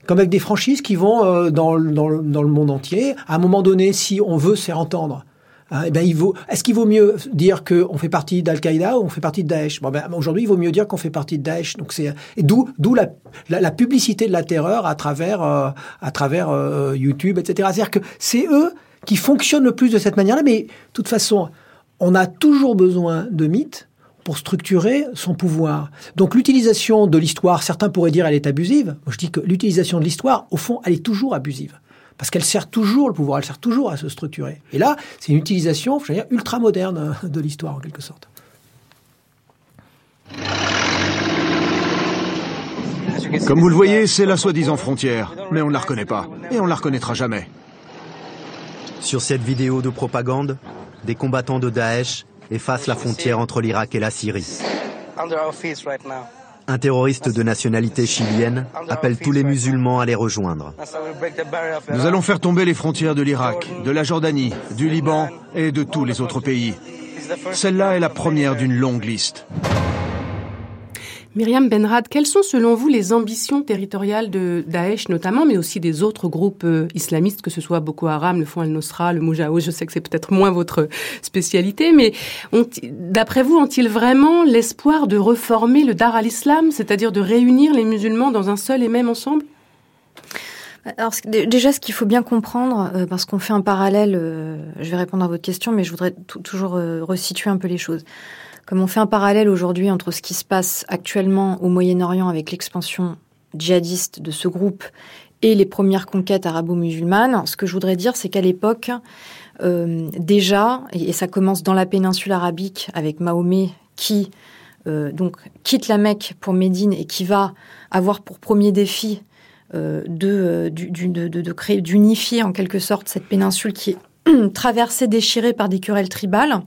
comme avec des franchises qui vont euh, dans, dans, dans, le monde entier. À un moment donné, si on veut se faire entendre, hein, eh ben, il vaut. Est-ce qu'il vaut mieux dire qu'on fait partie d'Al-Qaïda ou on fait partie de Daesh? Bon, ben, Aujourd'hui, il vaut mieux dire qu'on fait partie de Daesh. Donc c'est d'où d'où la, la, publicité de la terreur à travers euh, à travers euh, YouTube, etc. C'est-à-dire que c'est eux qui fonctionnent le plus de cette manière-là. Mais de toute façon, on a toujours besoin de mythes pour structurer son pouvoir. Donc l'utilisation de l'histoire, certains pourraient dire elle est abusive. Moi je dis que l'utilisation de l'histoire, au fond, elle est toujours abusive. Parce qu'elle sert toujours le pouvoir, elle sert toujours à se structurer. Et là, c'est une utilisation, je veux dire, ultra moderne de l'histoire en quelque sorte. Comme vous le voyez, c'est la soi-disant frontière, mais on ne la reconnaît pas, et on ne la reconnaîtra jamais. Sur cette vidéo de propagande, des combattants de Daesh effacent la frontière entre l'Irak et la Syrie. Un terroriste de nationalité chilienne appelle tous les musulmans à les rejoindre. Nous allons faire tomber les frontières de l'Irak, de la Jordanie, du Liban et de tous les autres pays. Celle-là est la première d'une longue liste. Myriam Benrad, quelles sont selon vous les ambitions territoriales de Daesh notamment, mais aussi des autres groupes euh, islamistes, que ce soit Boko Haram, le Front al-Nosra, le Moujahou Je sais que c'est peut-être moins votre spécialité, mais d'après vous, ont-ils vraiment l'espoir de reformer le Dar al-Islam, c'est-à-dire de réunir les musulmans dans un seul et même ensemble? Alors déjà, ce qu'il faut bien comprendre, euh, parce qu'on fait un parallèle, euh, je vais répondre à votre question, mais je voudrais toujours resituer un peu les choses. Comme on fait un parallèle aujourd'hui entre ce qui se passe actuellement au Moyen-Orient avec l'expansion djihadiste de ce groupe et les premières conquêtes arabo-musulmanes, ce que je voudrais dire, c'est qu'à l'époque, euh, déjà, et, ça commence dans la péninsule arabique avec Mahomet qui euh, donc quitte la Mecque pour Médine et qui va avoir pour premier défi euh, d'unifier en quelque sorte cette péninsule qui est traversée, déchirée par des querelles tribales.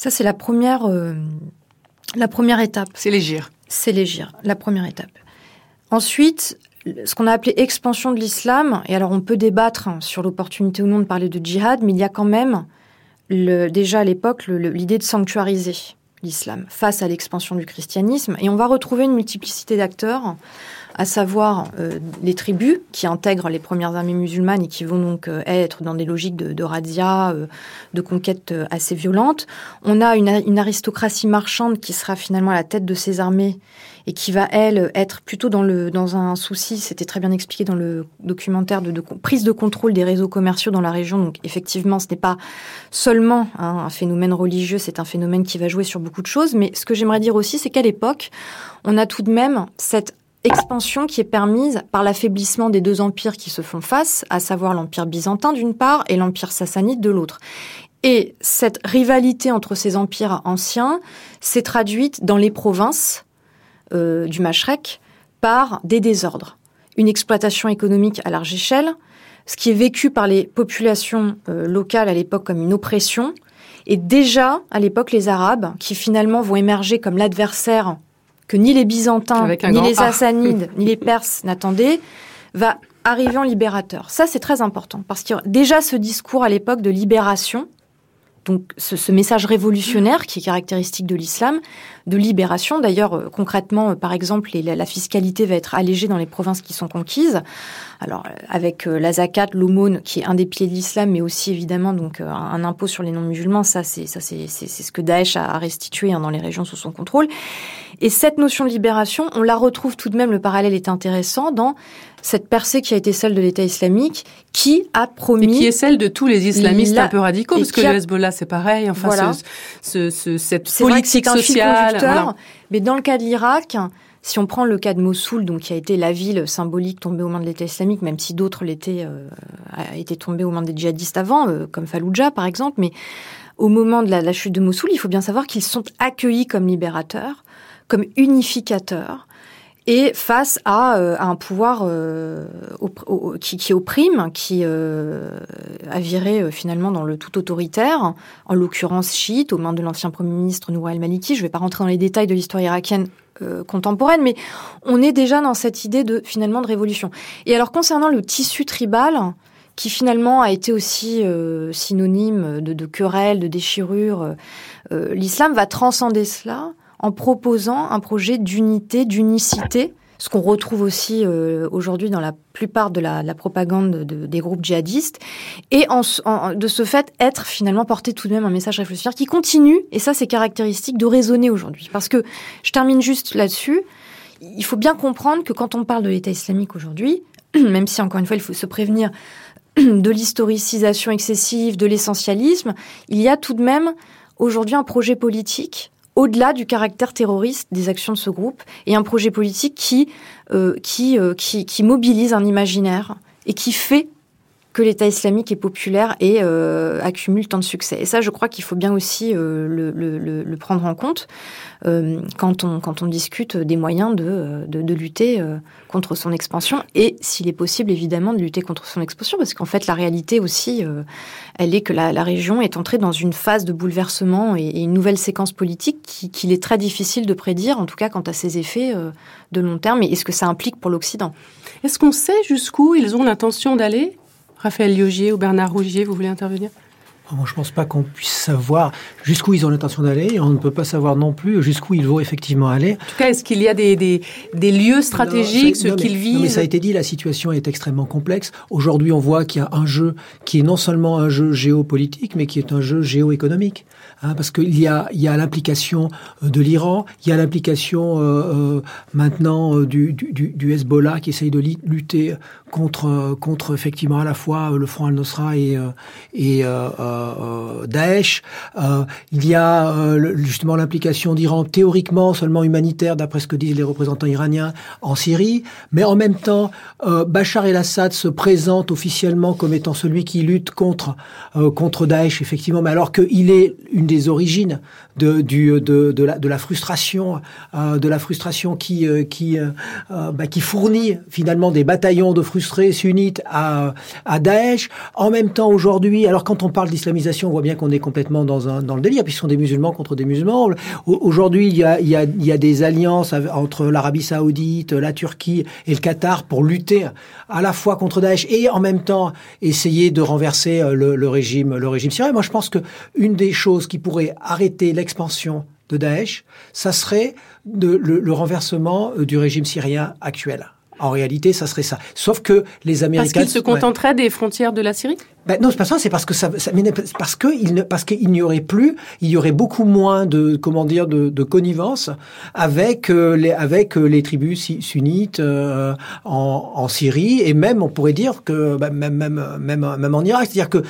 Ça, c'est la première, euh, la première étape. C'est légir. C'est légir, la première étape. Ensuite, ce qu'on a appelé expansion de l'islam, et alors on peut débattre sur l'opportunité ou non de parler de djihad, mais il y a quand même le, déjà à l'époque l'idée de sanctuariser l'islam face à l'expansion du christianisme, et on va retrouver une multiplicité d'acteurs à savoir euh, les tribus qui intègrent les premières armées musulmanes et qui vont donc euh, être dans des logiques de, de euh, de conquête assez violentes. On a une, aristocratie marchande qui sera finalement à la tête de ces armées et qui va, elle, être plutôt dans, le, dans un souci, c'était très bien expliqué dans le documentaire, de, prise de contrôle des réseaux commerciaux dans la région. Donc effectivement, ce n'est pas seulement hein, un phénomène religieux, c'est un phénomène qui va jouer sur beaucoup de choses. Mais ce que j'aimerais dire aussi, c'est qu'à l'époque, on a tout de même cette expansion qui est permise par l'affaiblissement des deux empires qui se font face, à savoir l'empire byzantin d'une part et l'empire sassanide de l'autre. Et cette rivalité entre ces empires anciens s'est traduite dans les provinces euh, du Mashrek par des désordres, une exploitation économique à large échelle, ce qui est vécu par les populations euh, locales à l'époque comme une oppression, et déjà à l'époque les Arabes, qui finalement vont émerger comme l'adversaire que ni les Byzantins, ni les Sassanides, ni les Perses n'attendaient, va arriver en libérateur. Ça, c'est très important, parce qu'il y a déjà ce discours à l'époque de libération, donc ce, message révolutionnaire qui est caractéristique de l'islam, de libération. D'ailleurs, euh, concrètement, euh, par exemple, la, fiscalité va être allégée dans les provinces qui sont conquises. Alors, euh, avec la zakat, l'aumône, qui est un des piliers de l'islam, mais aussi évidemment donc un, impôt sur les non-musulmans. Ça, c'est ça, c'est ce que Daesh a restitué hein, dans les régions sous son contrôle. Et cette notion de libération, on la retrouve tout de même. Le parallèle est intéressant dans cette percée qui a été celle de l'État islamique, qui a promis... Et qui est celle de tous les islamistes un peu radicaux, parce que le Hezbollah, c'est pareil. Enfin, voilà. ce, ce, cette politique sociale... Mais dans le cas de l'Irak, si on prend le cas de Mossoul, donc qui a été la ville symbolique tombée aux mains de l'État islamique, même si d'autres l'étaient, euh, a été tombée aux mains des djihadistes avant, euh, comme Fallujah par exemple, mais au moment de la, chute de Mossoul, il faut bien savoir qu'ils sont accueillis comme libérateurs, comme unificateurs, et face à, euh, un pouvoir euh, qui, opprime, qui a viré finalement dans le tout autoritaire, en l'occurrence chiite, aux mains de l'ancien Premier ministre Noura el-Maliki. Je ne vais pas rentrer dans les détails de l'histoire irakienne contemporaine, mais on est déjà dans cette idée de finalement de révolution. Et alors concernant le tissu tribal, qui finalement a été aussi synonyme de, de querelle, de déchirure, l'islam va transcender cela en proposant un projet d'unité, d'unicité, ce qu'on retrouve aussi euh, aujourd'hui dans la plupart de la, propagande des groupes djihadistes, et de ce fait être finalement porté tout de même un message réfléchisseur qui continue, et ça c'est caractéristique, de résonner aujourd'hui. Parce que, je termine juste là-dessus, il faut bien comprendre que quand on parle de l'État islamique aujourd'hui, même si encore une fois il faut se prévenir de l'historicisation excessive, de l'essentialisme, il y a tout de même aujourd'hui un projet politique au-delà du caractère terroriste des actions de ce groupe, et un projet politique qui, euh, euh, qui, qui, mobilise un imaginaire et qui fait que l'État islamique est populaire et euh, accumule tant de succès. Et ça, je crois qu'il faut bien aussi euh, le, prendre en compte euh, quand, on, discute des moyens de, lutter contre son expansion et s'il est possible évidemment de lutter contre son expansion parce qu'en fait la réalité aussi, elle est que la, région est entrée dans une phase de bouleversement et, une nouvelle séquence politique qu'il qui est très difficile de prédire, en tout cas quant à ses effets de long terme et ce que ça implique pour l'Occident. Est-ce qu'on sait jusqu'où ils ont l'intention d'aller? Raphaël Liogier ou Bernard Rougier, vous voulez intervenir? Moi, je ne pense pas qu'on puisse savoir jusqu'où ils ont l'intention d'aller. On ne peut pas savoir non plus jusqu'où ils vont effectivement aller. En tout cas, est-ce qu'il y a des, des, des lieux stratégiques, ce qu'ils visent Non, mais ça a été dit, la situation est extrêmement complexe. Aujourd'hui, on voit qu'il y a un jeu qui est non seulement un jeu géopolitique, mais qui est un jeu géoéconomique. Hein, parce qu'il y a, il y a l'implication euh, de l'Iran, il y a l'implication euh, euh, maintenant euh, du, du, du, Hezbollah qui essaye de lutter contre, contre effectivement à la fois le Front al-Nusra et, et Daesh. il y a justement l'implication d'Iran théoriquement seulement humanitaire, d'après ce que disent les représentants iraniens, en Syrie. Mais en même temps, Bachar el-Assad se présente officiellement comme étant celui qui lutte contre, contre Daesh, effectivement, mais alors qu'il est une des origines de, de, la, frustration, euh, de la frustration qui, euh, euh, bah, qui fournit finalement des bataillons de frustrés sunnites à, à Daesh. En même temps, aujourd'hui, alors quand on parle d'islamisation, on voit bien qu'on est complètement dans, un, dans le délire, puisqu'ils sont des musulmans contre des musulmans. Aujourd'hui, il y a, il y, a, il y a des alliances entre l'Arabie saoudite, la Turquie et le Qatar pour lutter à la fois contre Daesh et en même temps essayer de renverser le, le régime, le régime syrien. Moi, je pense que une des choses qui pourrait arrêter l'expansion de Daesh, ça serait de, le, le renversement euh, du régime syrien actuel. En réalité, ça serait ça. Sauf que les Américains... Parce qu'ils se contenteraient ouais. des frontières de la Syrie? Ben non, c'est pas ça. C'est parce que ça, parce que il ne, parce qu'il n'y aurait plus, il y aurait beaucoup moins de comment dire de, connivence avec euh, les avec euh, les tribus sunnites euh, en, Syrie et même on pourrait dire que ben, même même même même en Irak. C'est-à-dire que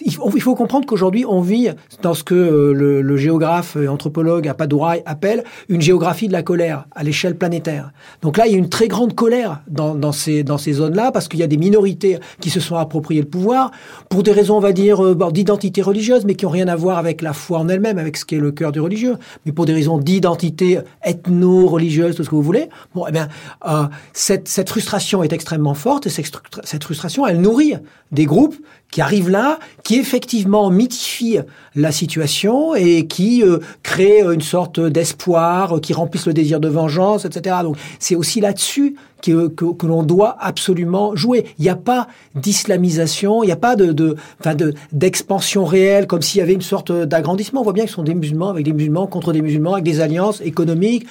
il, il, faut comprendre qu'aujourd'hui on vit dans ce que le, géographe et anthropologue Apadouraï appelle une géographie de la colère à l'échelle planétaire. Donc là, il y a une très grande colère dans ces dans ces zones-là parce qu'il y a des minorités qui se sont appropriées le pouvoir pour des raisons, on va dire, euh, d'identité religieuse, mais qui ont rien à voir avec la foi en elle-même, avec ce qui est le cœur du religieux, mais pour des raisons d'identité ethno-religieuse, tout ce que vous voulez. Bon, eh bien, euh, cette, cette frustration est extrêmement forte, et cette, cette frustration, elle nourrit des groupes qui arrivent là, qui effectivement mythifient la situation et qui euh, créent une sorte d'espoir, qui remplissent le désir de vengeance, etc. Donc c'est aussi là-dessus que, que, que l'on doit absolument jouer. Il n'y a pas d'islamisation, il n'y a pas de, de, de, d'expansion réelle, comme s'il y avait une sorte d'agrandissement. On voit bien ce sont des musulmans avec des musulmans contre des musulmans, avec des alliances économiques.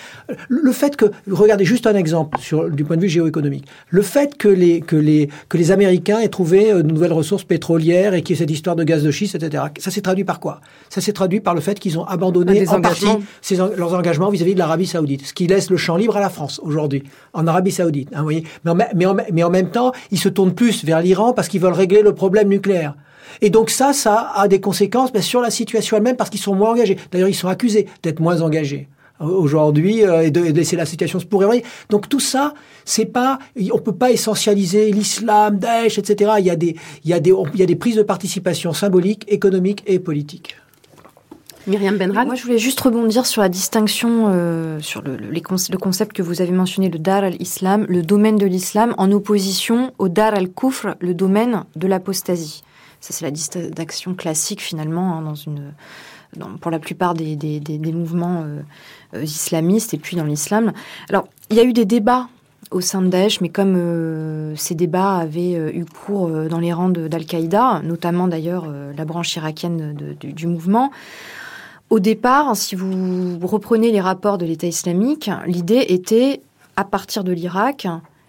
Le fait que, regardez juste un exemple sur, du point de vue géoéconomique. Le fait que les, que les, que les Américains aient trouvé de nouvelles ressources pétrolières et qu'il y ait cette histoire de gaz de schiste, etc. Ça s'est traduit par quoi? Ça s'est traduit par le fait qu'ils ont abandonné en partie leurs engagements vis-à-vis -vis de l'Arabie Saoudite, ce qui laisse le champ libre à la France aujourd'hui, en Arabie Saoudite. Hein, voyez mais, en, mais, en, mais en même temps, ils se tournent plus vers l'Iran parce qu'ils veulent régler le problème nucléaire. Et donc ça, ça a des conséquences sur la situation elle-même parce qu'ils sont moins engagés. D'ailleurs, ils sont accusés d'être moins engagés aujourd'hui euh, et de, de laisser la situation se pourrir. Donc tout ça, c'est pas, on peut pas essentialiser l'islam, Daesh, etc. Il y a des, il y a des, il y a des prises de participation symboliques, économiques et politiques. Myriam Benrad Moi, je voulais juste rebondir sur la distinction, euh, sur le, le, le, concept que vous avez mentionné, le dar al-islam, le domaine de l'islam, en opposition au dar al-kufr, le domaine de l'apostasie. Ça, c'est la distinction classique, finalement, hein, dans une, pour la plupart des, mouvements euh, euh, islamistes et puis dans l'islam. Alors, il y a eu des débats au sein de Daesh, mais comme euh, ces débats avaient eu cours dans les rangs d'Al-Qaïda, notamment d'ailleurs la branche irakienne du mouvement, au départ, si vous reprenez les rapports de l'État islamique, l'idée était, à partir de l'Irak,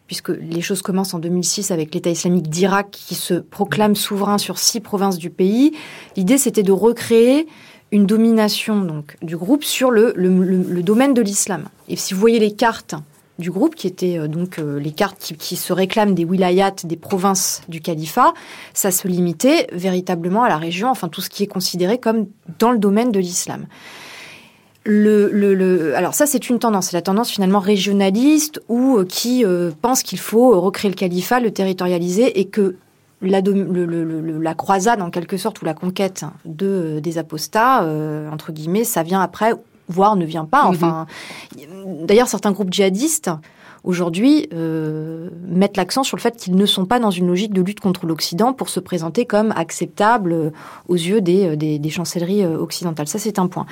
puisque les choses commencent en 2006 avec l'État islamique d'Irak qui se proclame souverain sur six provinces du pays, l'idée c'était de recréer une domination donc du groupe sur le, le, le, domaine de l'islam. Et si vous voyez les cartes du groupe, qui étaient euh, donc euh, les cartes qui, qui, se réclament des wilayats, des provinces du califat, ça se limitait véritablement à la région, enfin tout ce qui est considéré comme dans le domaine de l'islam. Le, le, le, alors ça c'est une tendance, c'est la tendance finalement régionaliste ou euh, qui pense qu'il faut recréer le califat, le territorialiser et que la, la, croisade en quelque sorte ou la conquête de, des apostats, entre guillemets, ça vient après, voire ne vient pas. Enfin, d'ailleurs, certains groupes djihadistes aujourd'hui euh, mettent l'accent sur le fait qu'ils ne sont pas dans une logique de lutte contre l'Occident pour se présenter comme acceptables aux yeux des, euh, des, chancelleries euh, occidentales. Ça, c'est un point.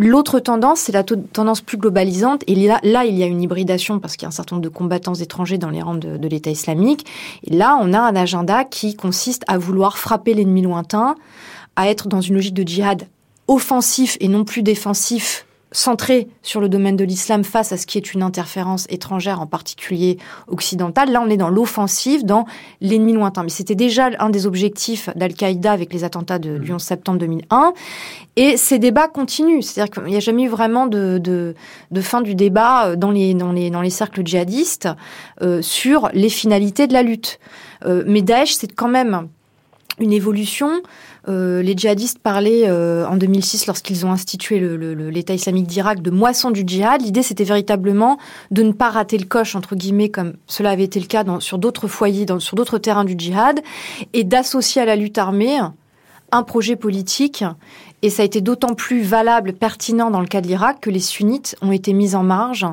L'autre tendance, c'est la tendance plus globalisante. Et là, il y a une hybridation parce qu'il y a un certain nombre de combattants étrangers dans les rangs de, de l'État islamique. Et là, on a un agenda qui consiste à vouloir frapper l'ennemi lointain, à être dans une logique de djihad offensif et non plus défensif centré sur le domaine de l'islam face à ce qui est une interférence étrangère, en particulier occidentale. Là, on est dans l'offensive, dans l'ennemi lointain. Mais c'était déjà un des objectifs d'Al-Qaïda avec les attentats de, du 11 septembre 2001. Et ces débats continuent. C'est-à-dire qu'il n'y a jamais eu vraiment de, de, de, fin du débat dans les, dans les, dans les cercles djihadistes euh, sur les finalités de la lutte. Euh, mais Daesh, c'est quand même une évolution euh, les djihadistes parlaient euh, en 2006, lorsqu'ils ont institué l'État islamique d'Irak, de moisson du djihad. L'idée, c'était véritablement de ne pas rater le coche, entre guillemets, comme cela avait été le cas sur d'autres foyers, sur d'autres terrains du djihad, et d'associer à la lutte armée un projet politique. Et ça a été d'autant plus valable, pertinent dans le cas de l'Irak, que les sunnites ont été mis en marge,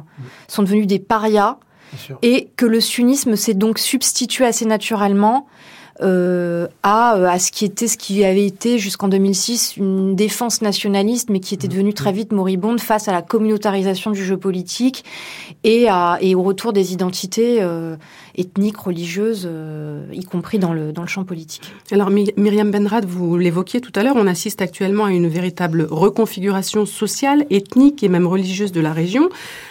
sont devenus des parias, et que le sunnisme s'est donc substitué assez naturellement euh, à, euh, à ce qui était, ce qui avait été jusqu'en 2006 une défense nationaliste, mais qui était devenue très vite moribonde face à la communautarisation du jeu politique et, à, et au retour des identités euh, ethniques, religieuses, euh, y compris dans le, dans le champ politique. Alors Myriam Benrad, vous l'évoquiez tout à l'heure, on assiste actuellement à une véritable reconfiguration sociale, ethnique et même religieuse de la région,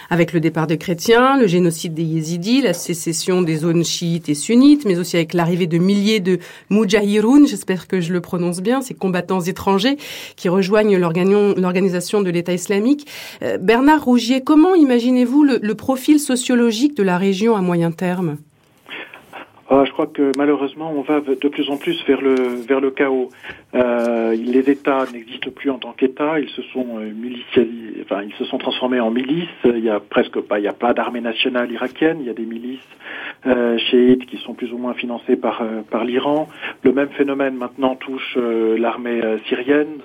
avec le départ des chrétiens, le génocide des yézidis, la sécession des zones chiites et sunnites, mais aussi avec l'arrivée de milliers de mujahiroun, j'espère que je le prononce bien, ces combattants étrangers qui rejoignent l'organisation de l'État islamique. Euh, Bernard Rougier, comment imaginez-vous le profil sociologique de la région à moyen terme? Je crois que malheureusement, on va de plus en plus vers le vers le chaos. Euh, les États n'existent plus en tant qu'États, ils se sont euh, enfin ils se sont transformés en milices. Il y a presque pas, il y a pas d'armée nationale irakienne, il y a des milices euh, chiites qui sont plus ou moins financées par euh, par l'Iran. Le même phénomène maintenant touche euh, l'armée syrienne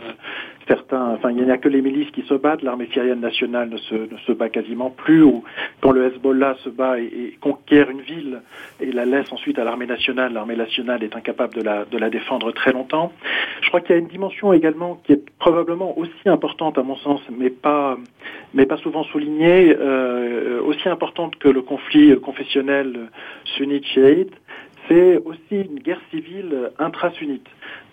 certains, enfin, il n'y a que les milices qui se battent. L'armée syrienne nationale ne se, ne se bat quasiment plus. Ou quand le Hezbollah se bat et, conquiert une ville et la laisse ensuite à l'armée nationale, l'armée nationale est incapable de la, de la défendre très longtemps. Je crois qu'il y a une dimension également qui est probablement aussi importante à mon sens, mais pas, mais pas souvent soulignée, euh, aussi importante que le conflit confessionnel sunnite-chiite c'est aussi une guerre civile intra-sunnite.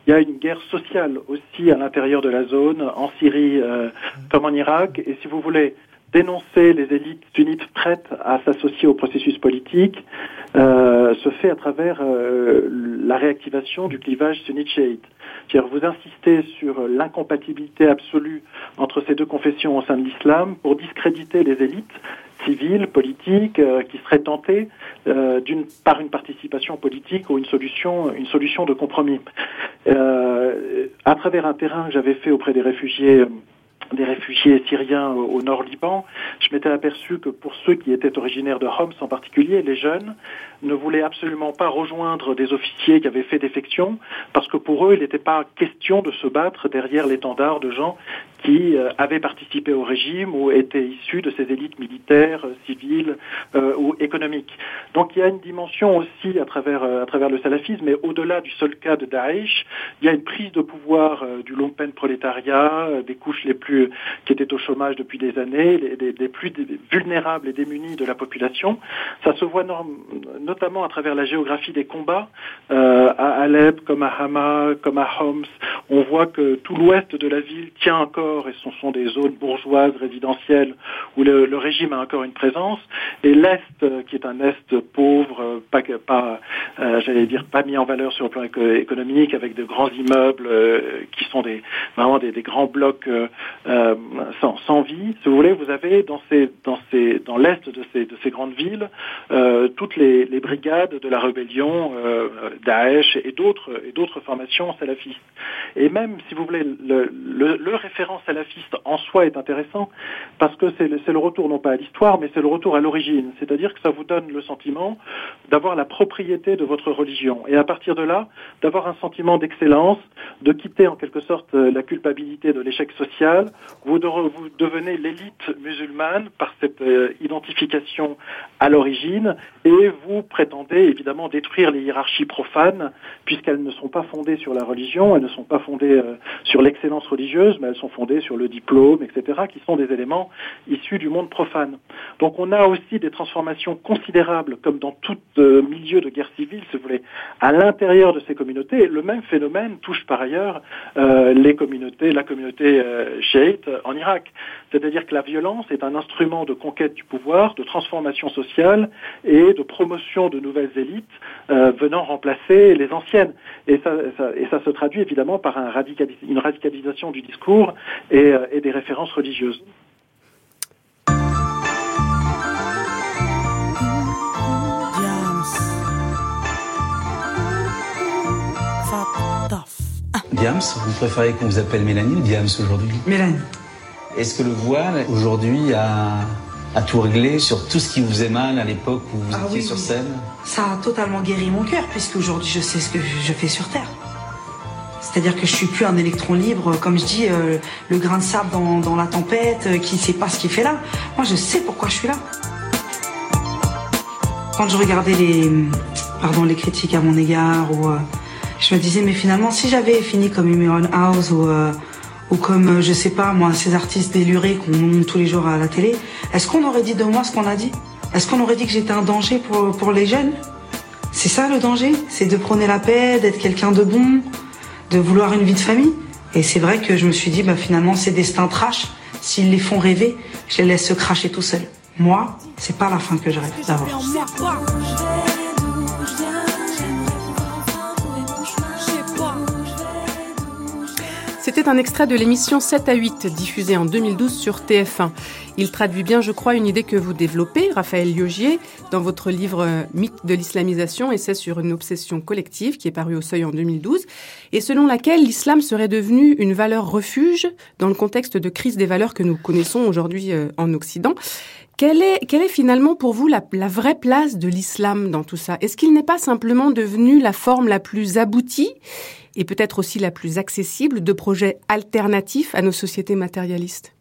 Il y a une guerre sociale aussi à l'intérieur de la zone, en Syrie euh, comme en Irak. Et si vous voulez dénoncer les élites sunnites prêtes à s'associer au processus politique, euh, se fait à travers euh, la réactivation du clivage sunnite-chiite. Vous insistez sur l'incompatibilité absolue entre ces deux confessions au sein de l'islam pour discréditer les élites civiles, politiques, euh, qui seraient tentées euh, d'une par une participation politique ou une solution, une solution de compromis. Euh, à travers un terrain que j'avais fait auprès des réfugiés des réfugiés syriens au nord Liban, je m'étais aperçu que pour ceux qui étaient originaires de Homs en particulier, les jeunes ne voulaient absolument pas rejoindre des officiers qui avaient fait défection, parce que pour eux, il n'était pas question de se battre derrière l'étendard de gens qui euh, avaient participé au régime ou étaient issus de ces élites militaires, euh, civiles euh, ou économiques. Donc il y a une dimension aussi à travers, à travers le salafisme, mais au-delà du seul cas de Daesh, il y a une prise de pouvoir du lumpen prolétariat, des couches les plus qui étaient au chômage depuis des années, les, les, plus vulnérables et démunis de la population. Ça se voit notamment à travers la géographie des combats à Alep, comme à Hama, comme à Homs. On voit que tout l'ouest de la ville tient encore et ce sont des zones bourgeoises résidentielles où le, régime a encore une présence, et l'Est, euh, qui est un Est pauvre, euh, pas, euh, j'allais dire, pas mis en valeur sur le plan économique, avec de grands immeubles qui sont des, vraiment des, grands blocs sans, sans, vie, si vous voulez, vous avez dans, l'Est de ces, de ces grandes villes toutes les, brigades de la rébellion, Daesh et d'autres, et d'autres formations salafistes. Et même, si vous voulez, le, référent salafiste en soi est intéressant parce que c'est le, le, retour non pas à l'histoire, mais c'est le retour à l'origine. C'est-à-dire que ça vous donne le sentiment d'avoir la propriété de votre religion. Et à partir de là, d'avoir un sentiment d'excellence, de quitter en quelque sorte euh, la culpabilité de l'échec social. Vous devenez l'élite musulmane par cette euh, identification à l'origine et vous prétendez évidemment détruire les hiérarchies profanes puisqu'elles ne sont pas fondées sur la religion, elles ne sont pas fondées euh, sur l'excellence religieuse, mais elles sont fondées sur le diplôme, etc., qui sont des éléments issus du monde profane. Donc on a aussi des transformations considérables, comme dans tout euh, milieu de guerre civile, si vous voulez, à l'intérieur de ces communautés. Le même phénomène touche par ailleurs euh, les communautés, la communauté chiite en Irak. C'est-à-dire que la violence est un instrument de conquête du pouvoir, de transformation sociale et de promotion de nouvelles élites euh, venant remplacer les anciennes. Et ça, ça, et ça se traduit évidemment par un radicalis une radicalisation du discours et, euh, et des références religieuses. Diams, vous préférez qu'on vous appelle Mélanie ou Diams aujourd'hui? Mélanie. Est-ce que le voile aujourd'hui a, a, tout réglé sur tout ce qui vous faisait mal à l'époque où vous ah étiez oui, sur scène Ça a totalement guéri mon cœur puisque aujourd'hui je sais ce que je fais sur Terre. C'est-à-dire que je suis plus un électron libre, comme je dis, euh, le grain de sable dans, dans la tempête, euh, qui sait pas ce qu'il fait là. Moi, je sais pourquoi je suis là. Quand je regardais les, pardon, les critiques à mon égard, ou, euh, je me disais, mais finalement, si j'avais fini comme Amy House ou, ou comme, euh, je sais pas, moi, ces artistes délurés qu'on montre tous les jours à la télé, est-ce qu'on aurait dit de moi ce qu'on a dit? Est-ce qu'on aurait dit que j'étais un danger pour, pour les jeunes? C'est ça le danger? C'est de prôner la paix, d'être quelqu'un de bon, de vouloir une vie de famille? Et c'est vrai que je me suis dit, bah, finalement, ces destins trash, s'ils les font rêver, je les laisse se cracher tout seuls. Moi, c'est pas la fin que je rêve d'avoir. C'était un extrait de l'émission 7 à 8, diffusée en 2012 sur TF1. Il traduit bien, je crois, une idée que vous développez, Raphaël Liogier, dans votre livre Mythe de l'islamisation, essai sur une obsession collective, qui est paru au Seuil en 2012, et selon laquelle l'islam serait devenu une valeur refuge dans le contexte de crise des valeurs que nous connaissons aujourd'hui en Occident. Quelle est, quelle est finalement pour vous la, la vraie place de l'islam dans tout ça? Est-ce qu'il n'est pas simplement devenu la forme la plus aboutie et peut-être aussi la plus accessible de projets alternatifs à nos sociétés matérialistes?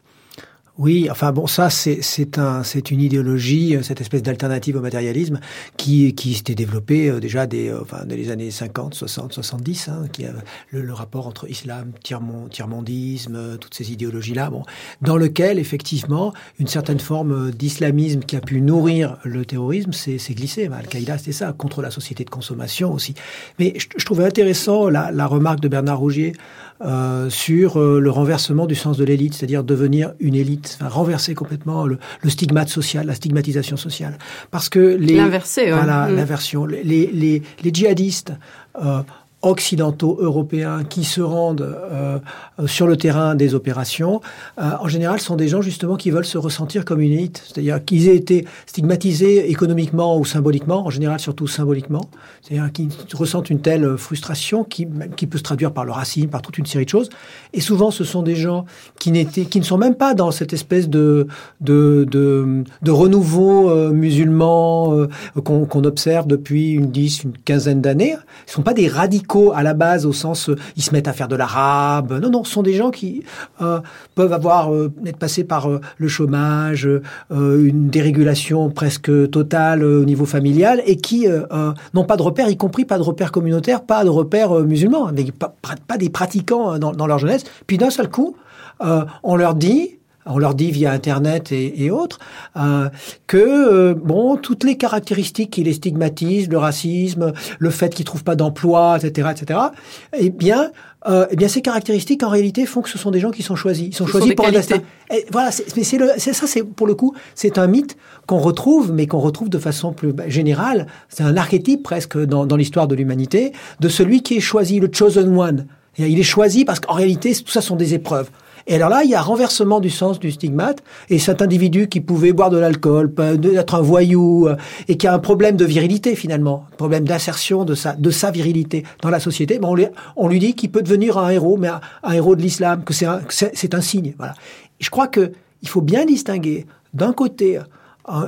Oui, enfin bon, ça c'est un une idéologie, cette espèce d'alternative au matérialisme qui qui s'était développée euh, déjà des euh, enfin dans les années 50, 60, 70, hein, qui a le, rapport entre islam, tiers-mondisme, euh, toutes ces idéologies là, bon, dans lequel effectivement une certaine forme d'islamisme qui a pu nourrir le terrorisme, c'est c'est glissé. Al-Qaïda, c'était ça, contre la société de consommation aussi. Mais je, je trouvais intéressant la, la remarque de Bernard Rougier euh, sur euh, le renversement du sens de l'élite, c'est-à-dire devenir une élite, enfin, renverser complètement le, le, stigmate social, la stigmatisation sociale. Parce que les... L'inverser, Voilà, mmh. l'inversion. Les, les, les, djihadistes... Euh, occidentaux européens qui se rendent euh, sur le terrain des opérations, euh, en général, sont des gens justement qui veulent se ressentir comme une élite, c'est-à-dire qu'ils aient été stigmatisés économiquement ou symboliquement, en général surtout symboliquement, c'est-à-dire qu'ils ressentent une telle frustration qui, qui peut se traduire par le racisme, par toute une série de choses. Et souvent, ce sont des gens qui n'étaient, qui ne sont même pas dans cette espèce de de, de, renouveau euh, musulman qu'on qu observe depuis une dix, une quinzaine d'années. Ils ne sont pas des radicaux à la base au sens euh, ils se mettent à faire de l'arabe. Non, non, ce sont des gens qui euh, peuvent avoir euh, être passés par le chômage, une dérégulation presque totale au niveau familial et qui n'ont pas de repères, y compris pas de repères communautaires, pas de repères musulmans, mais pas, des pratiquants dans, leur jeunesse. Puis d'un seul coup, on leur dit on leur dit via Internet et, et autres, euh, que euh, bon, toutes les caractéristiques qui les stigmatisent, le racisme, le fait qu'ils trouvent pas d'emploi, etc., etc., eh bien, euh, eh bien, ces caractéristiques en réalité font que ce sont des gens qui sont choisis. Ils sont ce choisis sont pour qualités. un destin. Et voilà, mais c'est le, c'est ça, c'est pour le coup, c'est un mythe qu'on retrouve, mais qu'on retrouve de façon plus bah, générale. C'est un archétype presque dans, dans l'histoire de l'humanité de celui qui est choisi, le chosen one. Il est choisi parce qu'en réalité, tout ça sont des épreuves. Et alors là, il y a renversement du sens du stigmate, et cet individu qui pouvait boire de l'alcool, être un voyou, euh, et qui a un problème de virilité finalement, un problème d'insertion de sa, de sa virilité dans la société, ben on, lui, dit qu'il peut devenir un héros, mais un, héros de l'islam, que c'est un, c'est un signe. Voilà. je crois que il faut bien distinguer d'un côté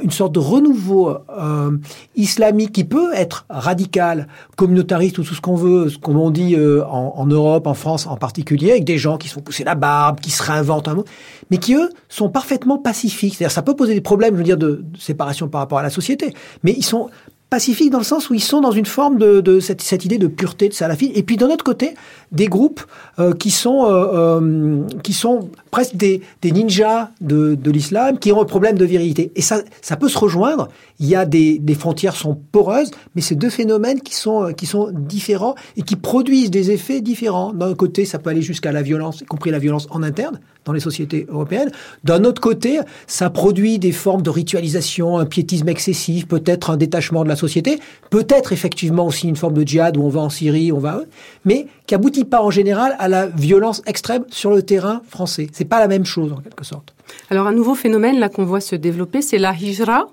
une sorte de renouveau euh, islamique qui peut être radical, communautariste ou tout ce qu'on veut, ce qu'on dit euh, en, en, Europe, en France en particulier, avec des gens qui se font pousser la barbe, qui se réinventent un mot, mais qui eux sont parfaitement pacifiques. C'est-à-dire ça peut poser des problèmes, je veux dire, de, de séparation par rapport à la société, mais ils sont pacifiques dans le sens où ils sont dans une forme de, cette, idée de pureté de salafisme. Et puis d'un autre côté, des groupes euh, qui sont euh, euh, qui sont presque des, ninjas de, de l'islam, qui ont un problème de virilité. Et ça, ça peut se rejoindre. Il y a des, des frontières sont poreuses, mais c'est deux phénomènes qui sont qui sont différents et qui produisent des effets différents. D'un côté, ça peut aller jusqu'à la violence, y compris la violence en interne dans les sociétés européennes. D'un autre côté, ça produit des formes de ritualisation, un piétisme excessif, peut-être un détachement de la société, peut-être effectivement aussi une forme de djihad où on va en Syrie, on va, mais qui aboutit pas en général à la violence extrême sur le terrain français. C'est pas la même chose en quelque sorte. Alors un nouveau phénomène là qu'on voit se développer, c'est la hijra,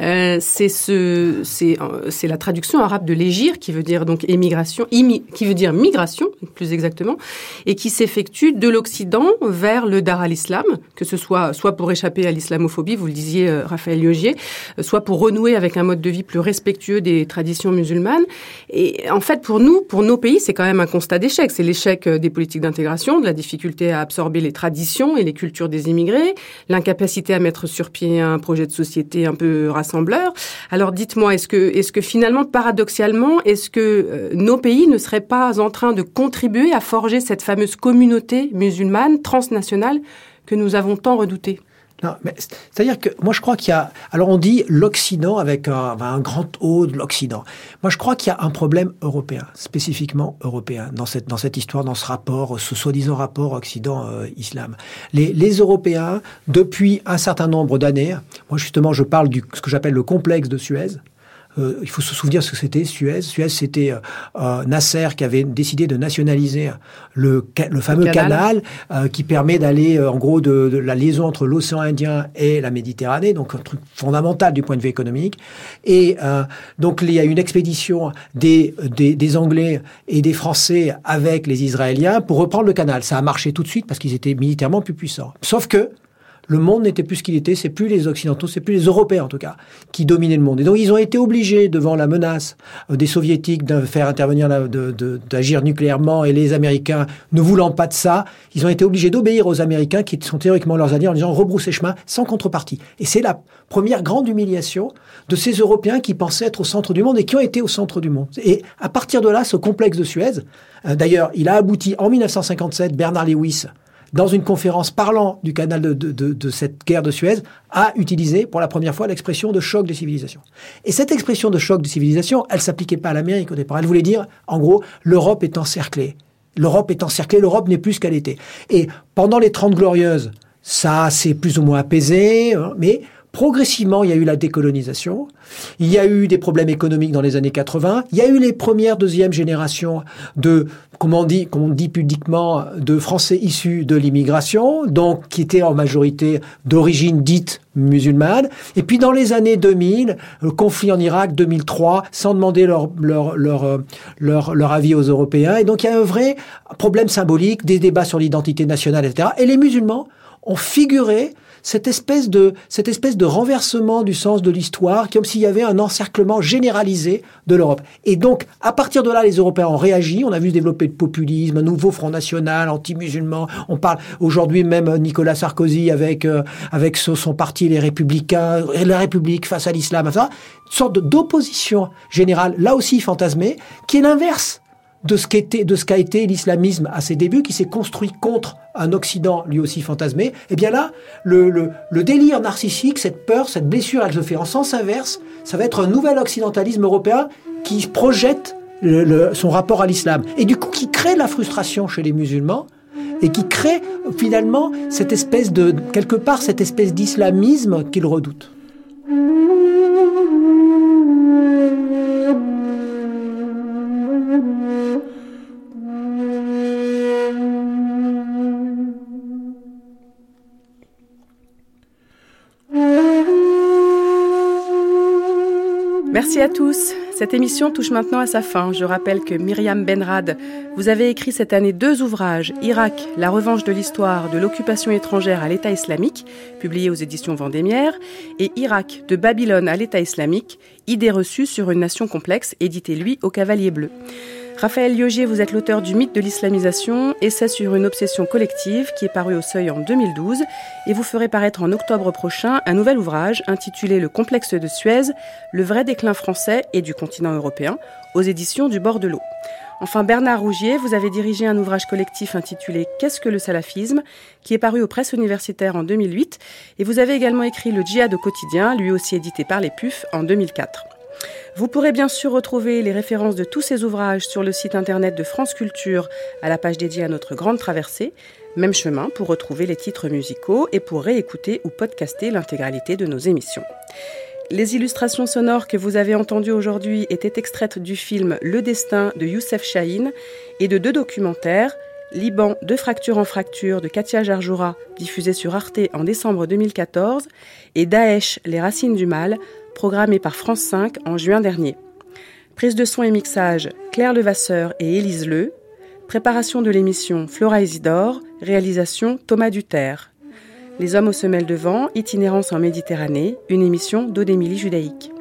euh, euh, c'est la traduction arabe de l'égir, qui veut dire donc émigration, qui veut dire migration, plus exactement, et qui s'effectue de l'Occident vers le Dar al-Islam, que ce soit soit pour échapper à l'islamophobie, vous le disiez, euh, Raphaël Yogier, soit pour renouer avec un mode de vie plus respectueux des traditions musulmanes. Et en fait, pour nous, pour nos pays, c'est quand même un constat d'échec. C'est l'échec des politiques d'intégration, de la difficulté à absorber les traditions et les cultures des immigrés, l'incapacité à mettre sur pied un projet de société un peu rassembleurs. Alors dites-moi, est-ce que, est-ce que finalement, paradoxalement, est-ce que euh, nos pays ne seraient pas en train de contribuer à forger cette fameuse communauté musulmane transnationale que nous avons tant redoutée? Non, mais c'est-à-dire que moi je crois qu'il y a. Alors on dit l'Occident avec un, un, grand O de l'Occident. Moi je crois qu'il y a un problème européen, spécifiquement européen, dans cette dans cette histoire, dans ce rapport, ce soi-disant rapport Occident-Islam. les, les Européens, depuis un certain nombre d'années, moi justement je parle du ce que j'appelle le complexe de Suez. Euh, il faut se souvenir ce que c'était Suez. Suez, c'était euh, euh, Nasser qui avait décidé de nationaliser le, le fameux canal, qui permet d'aller, en gros, de, la liaison entre l'océan Indien et la Méditerranée, donc un truc fondamental du point de vue économique. Et donc il y a une expédition des, des, des, Anglais et des Français avec les Israéliens pour reprendre le canal. Ça a marché tout de suite parce qu'ils étaient militairement plus puissants. Sauf que le monde n'était plus ce qu'il était, c'est plus les Occidentaux, c'est plus les Européens en tout cas, qui dominaient le monde. Et donc ils ont été obligés, devant la menace euh, des Soviétiques de faire intervenir, d'agir nucléairement, et les Américains ne voulant pas de ça, ils ont été obligés d'obéir aux Américains, qui sont théoriquement leurs alliés, en disant rebroussez chemin, sans contrepartie. Et c'est la première grande humiliation de ces Européens qui pensaient être au centre du monde et qui ont été au centre du monde. Et à partir de là, ce complexe de Suez, euh, d'ailleurs, il a abouti en 1957, Bernard Lewis, dans une conférence parlant du canal de, de, de, cette guerre de Suez, a utilisé pour la première fois l'expression de choc des civilisations. Et cette expression de choc des civilisations, elle s'appliquait pas à l'Amérique au départ. Elle voulait dire, en gros, l'Europe est encerclée. L'Europe est encerclée, l'Europe n'est plus ce qu'elle était. Et pendant les Trente Glorieuses, ça s'est plus ou moins apaisé, hein, mais progressivement, il y a eu la décolonisation, il y a eu des problèmes économiques dans les années 80, il y a eu les premières, deuxième générations de, comment on dit, comme on dit publiquement, de Français issus de l'immigration, donc qui étaient en majorité d'origine dite musulmane. Et puis dans les années 2000, le conflit en Irak, 2003, sans demander leur, leur, leur, leur, leur avis aux Européens. Et donc il y a un vrai problème symbolique, des débats sur l'identité nationale, etc. Et les musulmans ont figuré cette espèce de, cette espèce de renversement du sens de l'histoire, comme s'il y avait un encerclement généralisé de l'Europe. Et donc, à partir de là, les Européens ont réagi. On a vu se développer le populisme, un nouveau Front National, anti-musulman. On parle aujourd'hui même Nicolas Sarkozy avec, euh, avec son parti, les Républicains, la République face à l'islam, enfin, une sorte d'opposition générale, là aussi fantasmée, qui est l'inverse de ce qu'a été l'islamisme à ses débuts, qui s'est construit contre un Occident lui aussi fantasmé, eh bien là, le, le, délire narcissique, cette peur, cette blessure, elle se fait en sens inverse. Ça va être un nouvel occidentalisme européen qui projette son rapport à l'islam. Et du coup, qui crée la frustration chez les musulmans et qui crée finalement cette espèce de, quelque part, cette espèce d'islamisme qu'ils redoutent. Merci à tous. Cette émission touche maintenant à sa fin. Je rappelle que Myriam Benrad, vous avez écrit cette année deux ouvrages, Irak, la revanche de l'histoire de l'occupation étrangère à l'État islamique, publié aux éditions Vendémiaire, et Irak, de Babylone à l'État islamique, idées reçues sur une nation complexe, édité lui au Cavalier Bleu. Raphaël Liogier, vous êtes l'auteur du mythe de l'islamisation, essai sur une obsession collective qui est paru au Seuil en 2012 et vous ferez paraître en octobre prochain un nouvel ouvrage intitulé Le complexe de Suez, le vrai déclin français et du continent européen aux éditions du bord de l'eau. Enfin, Bernard Rougier, vous avez dirigé un ouvrage collectif intitulé Qu'est-ce que le salafisme qui est paru aux presses universitaires en 2008 et vous avez également écrit Le djihad au quotidien, lui aussi édité par les PUF en 2004. Vous pourrez bien sûr retrouver les références de tous ces ouvrages sur le site internet de France Culture à la page dédiée à notre grande traversée. Même chemin pour retrouver les titres musicaux et pour réécouter ou podcaster l'intégralité de nos émissions. Les illustrations sonores que vous avez entendues aujourd'hui étaient extraites du film Le Destin de Youssef Chahine et de deux documentaires, Liban de fracture en fracture de Katia Jarjoura, diffusé sur Arte en décembre 2014, et Daesh, les racines du mal, programmé par France 5 en juin dernier. Prise de son et mixage, Claire Levasseur et Élise Le. Préparation de l'émission, Flora Isidore. Réalisation, Thomas Duterre. Les hommes aux semelles de vent, itinérance en Méditerranée, une émission d'Odémilie Judaïque.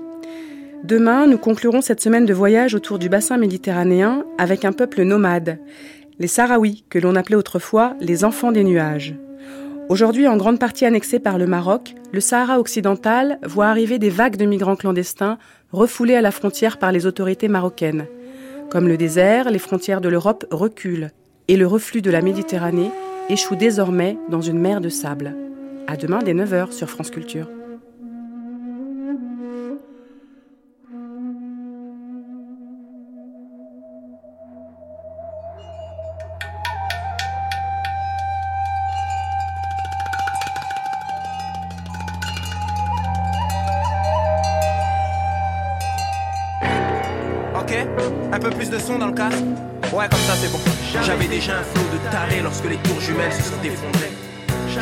Demain, nous conclurons cette semaine de voyage autour du bassin méditerranéen avec un peuple nomade, les Sahraouis, que l'on appelait autrefois les enfants des nuages. Aujourd'hui en grande partie annexé par le Maroc, le Sahara occidental voit arriver des vagues de migrants clandestins refoulés à la frontière par les autorités marocaines. Comme le désert, les frontières de l'Europe reculent et le reflux de la Méditerranée échoue désormais dans une mer de sable. À demain dès 9h sur France Culture. Déjà un flot de tarés lorsque les tours jumelles se sont effondrées.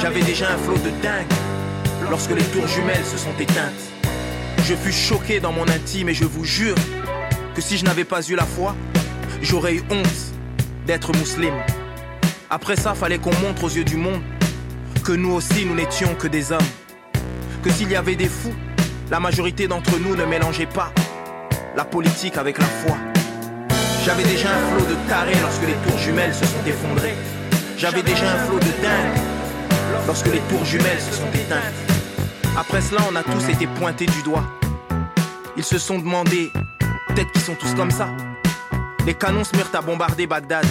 J'avais déjà un flot de dingue lorsque les tours jumelles se sont éteintes. Je fus choqué dans mon intime et je vous jure que si je n'avais pas eu la foi, j'aurais eu honte d'être musulman. Après ça, fallait qu'on montre aux yeux du monde que nous aussi nous n'étions que des hommes. Que s'il y avait des fous, la majorité d'entre nous ne mélangeait pas la politique avec la foi. J'avais déjà un flot de tarés lorsque les tours jumelles se sont effondrées. J'avais déjà un flot de dingue lorsque les tours jumelles se sont éteintes. Après cela, on a tous été pointés du doigt. Ils se sont demandé, peut-être qu'ils sont tous comme ça. Les canons se mirent à bombarder Bagdad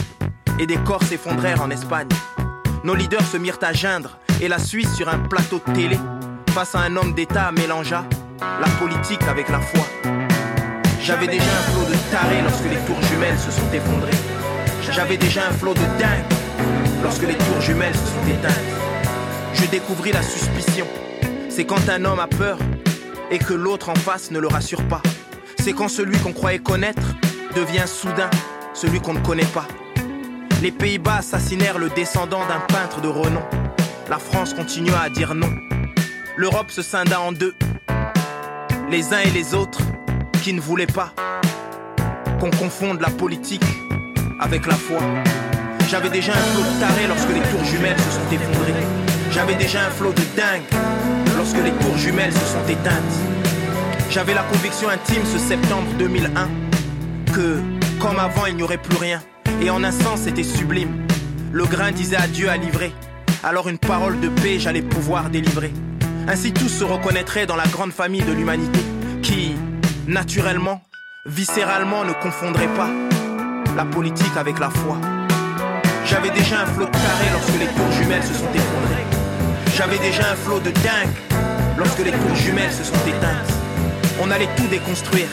et des corps s'effondrèrent en Espagne. Nos leaders se mirent à geindre et la Suisse sur un plateau de télé face à un homme d'État mélangea la politique avec la foi. J'avais déjà un flot de tarés lorsque les tours jumelles se sont effondrées. J'avais déjà un flot de dingue lorsque les tours jumelles se sont éteintes. Je découvris la suspicion. C'est quand un homme a peur et que l'autre en face ne le rassure pas. C'est quand celui qu'on croyait connaître devient soudain celui qu'on ne connaît pas. Les Pays-Bas assassinèrent le descendant d'un peintre de renom. La France continua à dire non. L'Europe se scinda en deux. Les uns et les autres qui ne voulait pas qu'on confonde la politique avec la foi. J'avais déjà un flot de tarés lorsque les tours jumelles se sont effondrées. J'avais déjà un flot de dingue lorsque les tours jumelles se sont éteintes. J'avais la conviction intime ce septembre 2001 que, comme avant, il n'y aurait plus rien. Et en un sens, c'était sublime. Le grain disait adieu à livrer. Alors une parole de paix, j'allais pouvoir délivrer. Ainsi tous se reconnaîtraient dans la grande famille de l'humanité qui, naturellement, viscéralement, ne confondrait pas la politique avec la foi. J'avais déjà un flot de carré lorsque les tours jumelles se sont effondrées. J'avais déjà un flot de dingue lorsque les tours jumelles se sont éteintes. On allait tout déconstruire.